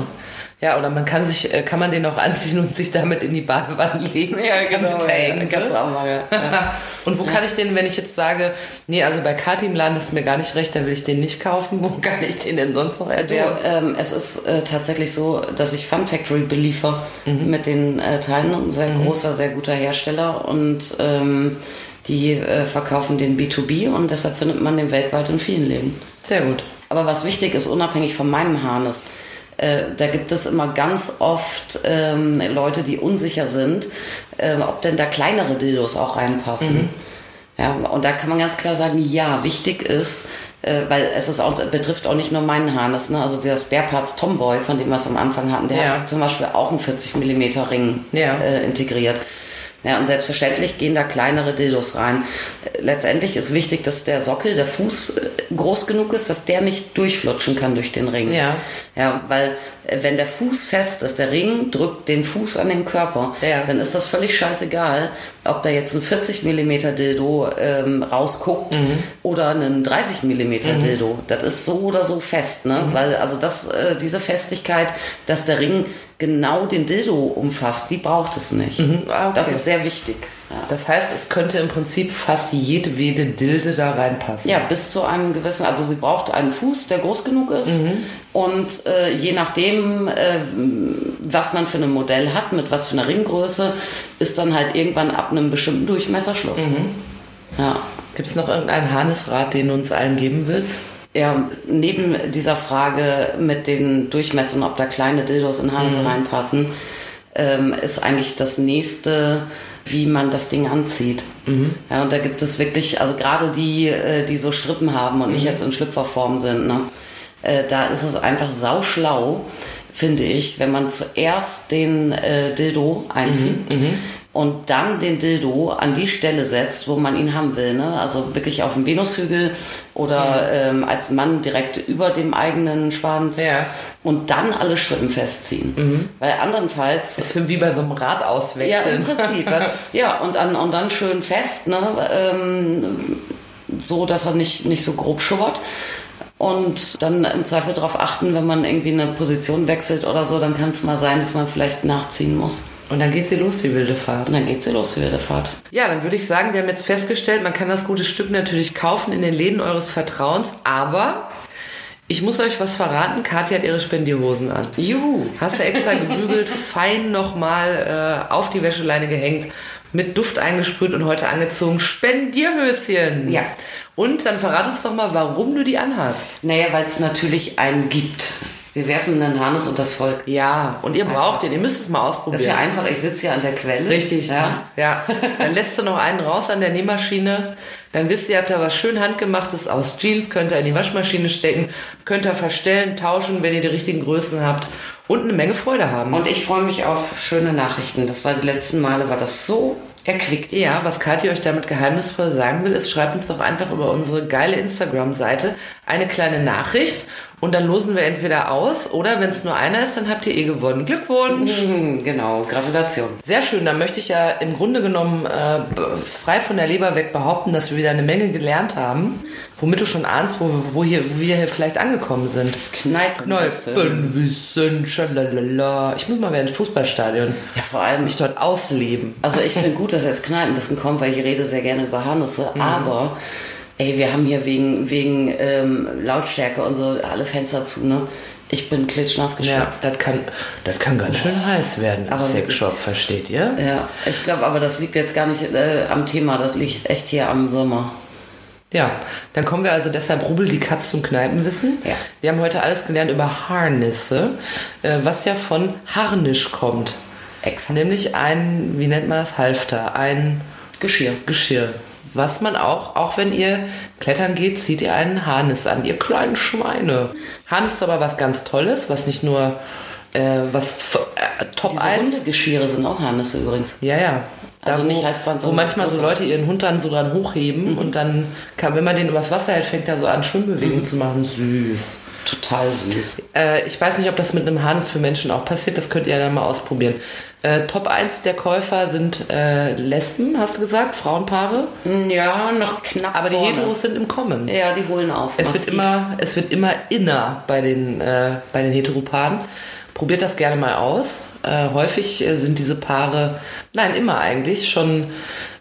Speaker 2: Ja, oder man kann sich, äh, kann man den auch anziehen und sich damit in die Badewanne legen. eng
Speaker 3: Kannst
Speaker 2: wird.
Speaker 3: du auch mal, ja. [LAUGHS]
Speaker 2: Und wo kann ich den, wenn ich jetzt sage, nee, also bei Kati im Laden ist mir gar nicht recht, da will ich den nicht kaufen, [LAUGHS] wo kann ich den denn sonst noch
Speaker 3: Du,
Speaker 2: erwerben?
Speaker 3: ähm, es ist äh, tatsächlich so, dass ich Fun Factory beliefer mit den äh, Teilen. Ein sehr großer, sehr guter Hersteller und ähm, die äh, verkaufen den B2B und deshalb findet man den weltweit in vielen Läden.
Speaker 2: Sehr gut.
Speaker 3: Aber was wichtig ist, unabhängig von meinem Harness, da gibt es immer ganz oft ähm, Leute, die unsicher sind, äh, ob denn da kleinere Dildos auch reinpassen. Ja, und da kann man ganz klar sagen, ja, wichtig ist, äh, weil es ist auch, betrifft auch nicht nur meinen Harness. Ne? Also der Spareparts Tomboy, von dem wir es am Anfang hatten, der
Speaker 2: Ja.
Speaker 3: hat zum Beispiel auch einen 40 mm Ring
Speaker 2: Ja.
Speaker 3: äh, integriert. Ja, und selbstverständlich gehen da kleinere Dildos rein. Letztendlich ist wichtig, dass der Sockel, der Fuß äh, groß genug ist, dass der nicht durchflutschen kann durch den Ring.
Speaker 2: Ja.
Speaker 3: Ja, weil äh, wenn der Fuß fest ist, der Ring drückt den Fuß an den Körper,
Speaker 2: Ja.
Speaker 3: dann ist das völlig scheißegal, ob da jetzt ein 40 mm Dildo ähm, rausguckt
Speaker 2: Mhm.
Speaker 3: oder ein 30 mm Dildo. Das ist so oder so fest, ne?
Speaker 2: Mhm.
Speaker 3: Weil also das, äh, diese Festigkeit, dass der Ring genau den Dildo umfasst, die braucht es nicht.
Speaker 2: Ah, okay.
Speaker 3: Das ist sehr wichtig. Ja.
Speaker 2: Das heißt, es könnte im Prinzip fast jedwede Dilde da reinpassen.
Speaker 3: Ja, bis zu einem gewissen, also sie braucht einen Fuß, der groß genug ist.
Speaker 2: Mhm.
Speaker 3: Und äh, je nachdem, äh, was man für ein Modell hat, mit was für einer Ringgröße, ist dann halt irgendwann ab einem bestimmten Durchmesserschluss.
Speaker 2: Mhm.
Speaker 3: Ja.
Speaker 2: Gibt es noch irgendeinen Harnisrat, den du uns allen geben willst?
Speaker 3: Ja, neben dieser Frage mit den Durchmessern, ob da kleine Dildos in Harness
Speaker 2: Mhm.
Speaker 3: reinpassen, ähm, ist eigentlich das nächste, wie man das Ding anzieht.
Speaker 2: Mhm.
Speaker 3: Ja, und da gibt es wirklich, also gerade die, äh, die so Strippen haben und nicht
Speaker 2: Mhm.
Speaker 3: jetzt in Schlüpferform sind, ne, äh, da ist es einfach sauschlau, finde ich, wenn man zuerst den äh, Dildo einfügt und dann den Dildo an die Stelle setzt, wo man ihn haben will. Ne? Also wirklich auf dem Venushügel oder ähm, als Mann direkt über dem eigenen Schwanz
Speaker 2: Ja.
Speaker 3: und dann alle Strippen festziehen. Weil andernfalls
Speaker 2: Das ist wie bei so einem Rad
Speaker 3: ja,
Speaker 2: auswechseln.
Speaker 3: im Prinzip. ja. [LAUGHS] ja, und, an, und dann schön fest, ne? ähm, so dass er nicht, nicht so grob schubbert. Und dann im Zweifel darauf achten, wenn man irgendwie eine Position wechselt oder so, dann kann es mal sein, dass man vielleicht nachziehen muss.
Speaker 2: Und dann geht sie los, die wilde Fahrt.
Speaker 3: Und dann geht sie los, die wilde Fahrt.
Speaker 2: Ja, dann würde ich sagen, wir haben jetzt festgestellt, man kann das gute Stück natürlich kaufen in den Läden eures Vertrauens, aber ich muss euch was verraten, Kathi hat ihre Spendierhosen an.
Speaker 3: Juhu!
Speaker 2: Hast du extra [LAUGHS] gebügelt, fein nochmal äh, auf die Wäscheleine gehängt, mit Duft eingesprüht und heute angezogen. Spendierhöschen!
Speaker 3: Ja.
Speaker 2: Und dann verrat uns doch mal, warum du die anhast.
Speaker 3: Naja, weil es natürlich einen gibt. Wir werfen einen Harnis und das Volk.
Speaker 2: Ja, und ihr braucht den, ihr müsst es mal
Speaker 3: Das
Speaker 2: ausprobieren.
Speaker 3: ist ja einfach, ich sitze ja an der Quelle.
Speaker 2: Richtig,
Speaker 3: Ja.
Speaker 2: ja. Dann lässt du noch einen raus an der Nähmaschine. Dann wisst ihr, ihr habt da was schön handgemachtes aus Jeans, könnt ihr in die Waschmaschine stecken, könnt ihr verstellen, tauschen, wenn ihr die richtigen Größen habt und eine Menge Freude haben.
Speaker 3: Und ich freue mich auf schöne Nachrichten. Das war die letzten Male, war das so erquickt.
Speaker 2: ja, was Kathi euch damit geheimnisvoll sagen will, ist, schreibt uns doch einfach über unsere geile Instagram-Seite eine kleine Nachricht und dann losen wir entweder aus oder wenn es nur einer ist, dann habt ihr eh gewonnen. Glückwunsch!
Speaker 3: Hm, genau, Gratulation.
Speaker 2: Sehr schön, dann möchte ich ja im Grunde genommen äh, frei von der Leber weg behaupten, dass wir wieder eine Menge gelernt haben, womit du schon ahnst, wo, wo, hier, wo wir hier vielleicht angekommen sind.
Speaker 3: Kneipen.
Speaker 2: Kneipenwissen, schalalala. Ich muss mal wieder ins Fußballstadion.
Speaker 3: Ja, vor allem,
Speaker 2: Mich dort ausleben.
Speaker 3: also ich finde gut, dass jetzt Kneipenwissen kommt, weil ich rede sehr gerne über Harnisse, aber Ey, wir haben hier wegen, wegen ähm, Lautstärke und so alle Fenster zu, ne? Ich bin klitschnass
Speaker 2: Ja,
Speaker 3: geschwitzt.
Speaker 2: das kann, das kann ganz schön heiß werden im
Speaker 3: Aber-
Speaker 2: Sexshop, versteht ihr?
Speaker 3: Ja, ich glaube aber, das liegt jetzt gar nicht äh, am Thema, das liegt echt hier am Sommer.
Speaker 2: Ja, dann kommen wir also deshalb rubbel die Katz zum Kneipenwissen.
Speaker 3: Ja.
Speaker 2: Wir haben heute alles gelernt über Harnisse, äh, was ja von Harnisch kommt.
Speaker 3: Exakt.
Speaker 2: Nämlich ein, wie nennt man das, Halfter, ein
Speaker 3: Geschirr.
Speaker 2: Geschirr. Was man auch, auch wenn ihr klettern geht, zieht ihr einen Harnis an, ihr kleinen Schweine. Harnis ist aber was ganz Tolles, was nicht nur äh, was äh, Top
Speaker 3: Diese
Speaker 2: 1
Speaker 3: Hundegeschirre sind auch Harnisse übrigens.
Speaker 2: Ja, ja.
Speaker 3: Also
Speaker 2: wo,
Speaker 3: nicht Halsband,
Speaker 2: wo
Speaker 3: sondern
Speaker 2: manchmal so. Leute ihren Hund dann so dran hochheben und dann kann, wenn man den übers Wasser hält, fängt er so an Schwimmbewegungen zu machen. Süß.
Speaker 3: Total süß.
Speaker 2: Äh, ich weiß nicht, ob das mit einem Harnis für Menschen auch passiert. Das könnt ihr dann mal ausprobieren. Äh, Top 1 der Käufer sind äh, Lesben, hast du gesagt, Frauenpaare.
Speaker 3: Ja, noch knapp
Speaker 2: Aber die
Speaker 3: vorne.
Speaker 2: Heteros sind im Kommen.
Speaker 3: Ja, die holen auf.
Speaker 2: Es wird, immer, es wird immer inner bei den, äh, bei den Heteropaaren. Probiert das gerne mal aus. Äh, häufig äh, sind diese Paare, nein, immer eigentlich, schon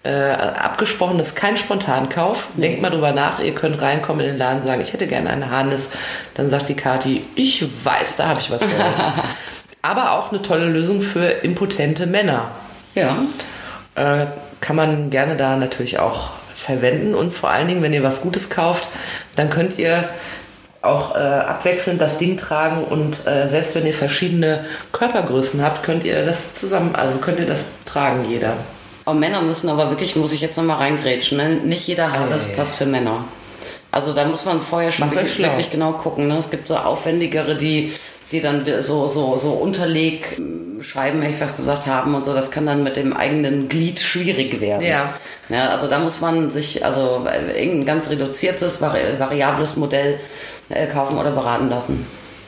Speaker 2: äh, abgesprochen. Das ist kein Spontankauf. Denkt mal drüber nach. Ihr könnt reinkommen in den Laden und sagen, ich hätte gerne eine Harnis. Dann sagt die Kati, ich weiß, da habe ich was für euch. [LAUGHS] Aber auch eine tolle Lösung für impotente Männer
Speaker 3: Ja.
Speaker 2: äh, kann man gerne da natürlich auch verwenden und vor allen Dingen, wenn ihr was Gutes kauft, dann könnt ihr auch äh, abwechselnd das Ding tragen und äh, selbst wenn ihr verschiedene Körpergrößen habt, könnt ihr das zusammen, also könnt ihr das tragen, jeder.
Speaker 3: Oh, Männer müssen aber wirklich, muss ich jetzt nochmal reingrätschen, ne? nicht jeder Harness
Speaker 2: Ei.
Speaker 3: passt für Männer. Also da muss man vorher schon wirklich, wirklich genau gucken. Ne? Es gibt so aufwendigere, die, die dann so, so, so Unterlegscheiben, hätte ich fast gesagt, haben und so. Das kann dann mit dem eigenen Glied schwierig werden.
Speaker 2: Ja.
Speaker 3: ja also da muss man sich also äh, irgendein ganz reduziertes, vari variables Modell kaufen oder beraten lassen.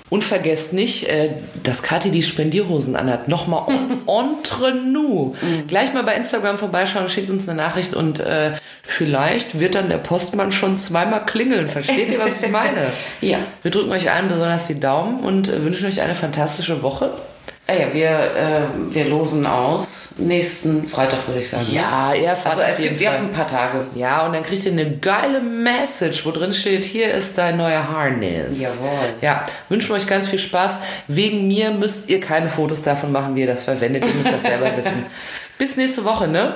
Speaker 2: Und vergesst nicht, äh, dass Kathi die Spendierhosen anhat. Nochmal en- [LAUGHS] entre nous. Gleich mal bei Instagram vorbeischauen, schickt uns eine Nachricht und äh, vielleicht wird dann der Postmann schon zweimal klingeln. Versteht ihr, was ich [LAUGHS] meine?
Speaker 3: Ja.
Speaker 2: Wir drücken euch allen besonders die Daumen und äh, wünschen euch eine fantastische Woche.
Speaker 3: Ah ja, wir, äh, wir losen aus. Nächsten Freitag würde ich sagen.
Speaker 2: Ja, eher
Speaker 3: Also
Speaker 2: fast
Speaker 3: es gibt ja ein paar Tage.
Speaker 2: Ja, und dann kriegt ihr eine geile Message, wo drin steht, hier ist dein neuer Harness.
Speaker 3: Jawohl.
Speaker 2: Ja, wünschen euch ganz viel Spaß. Wegen mir müsst ihr keine Fotos davon machen, wie ihr das verwendet. Ihr müsst das selber wissen. [LAUGHS] Bis nächste Woche, ne?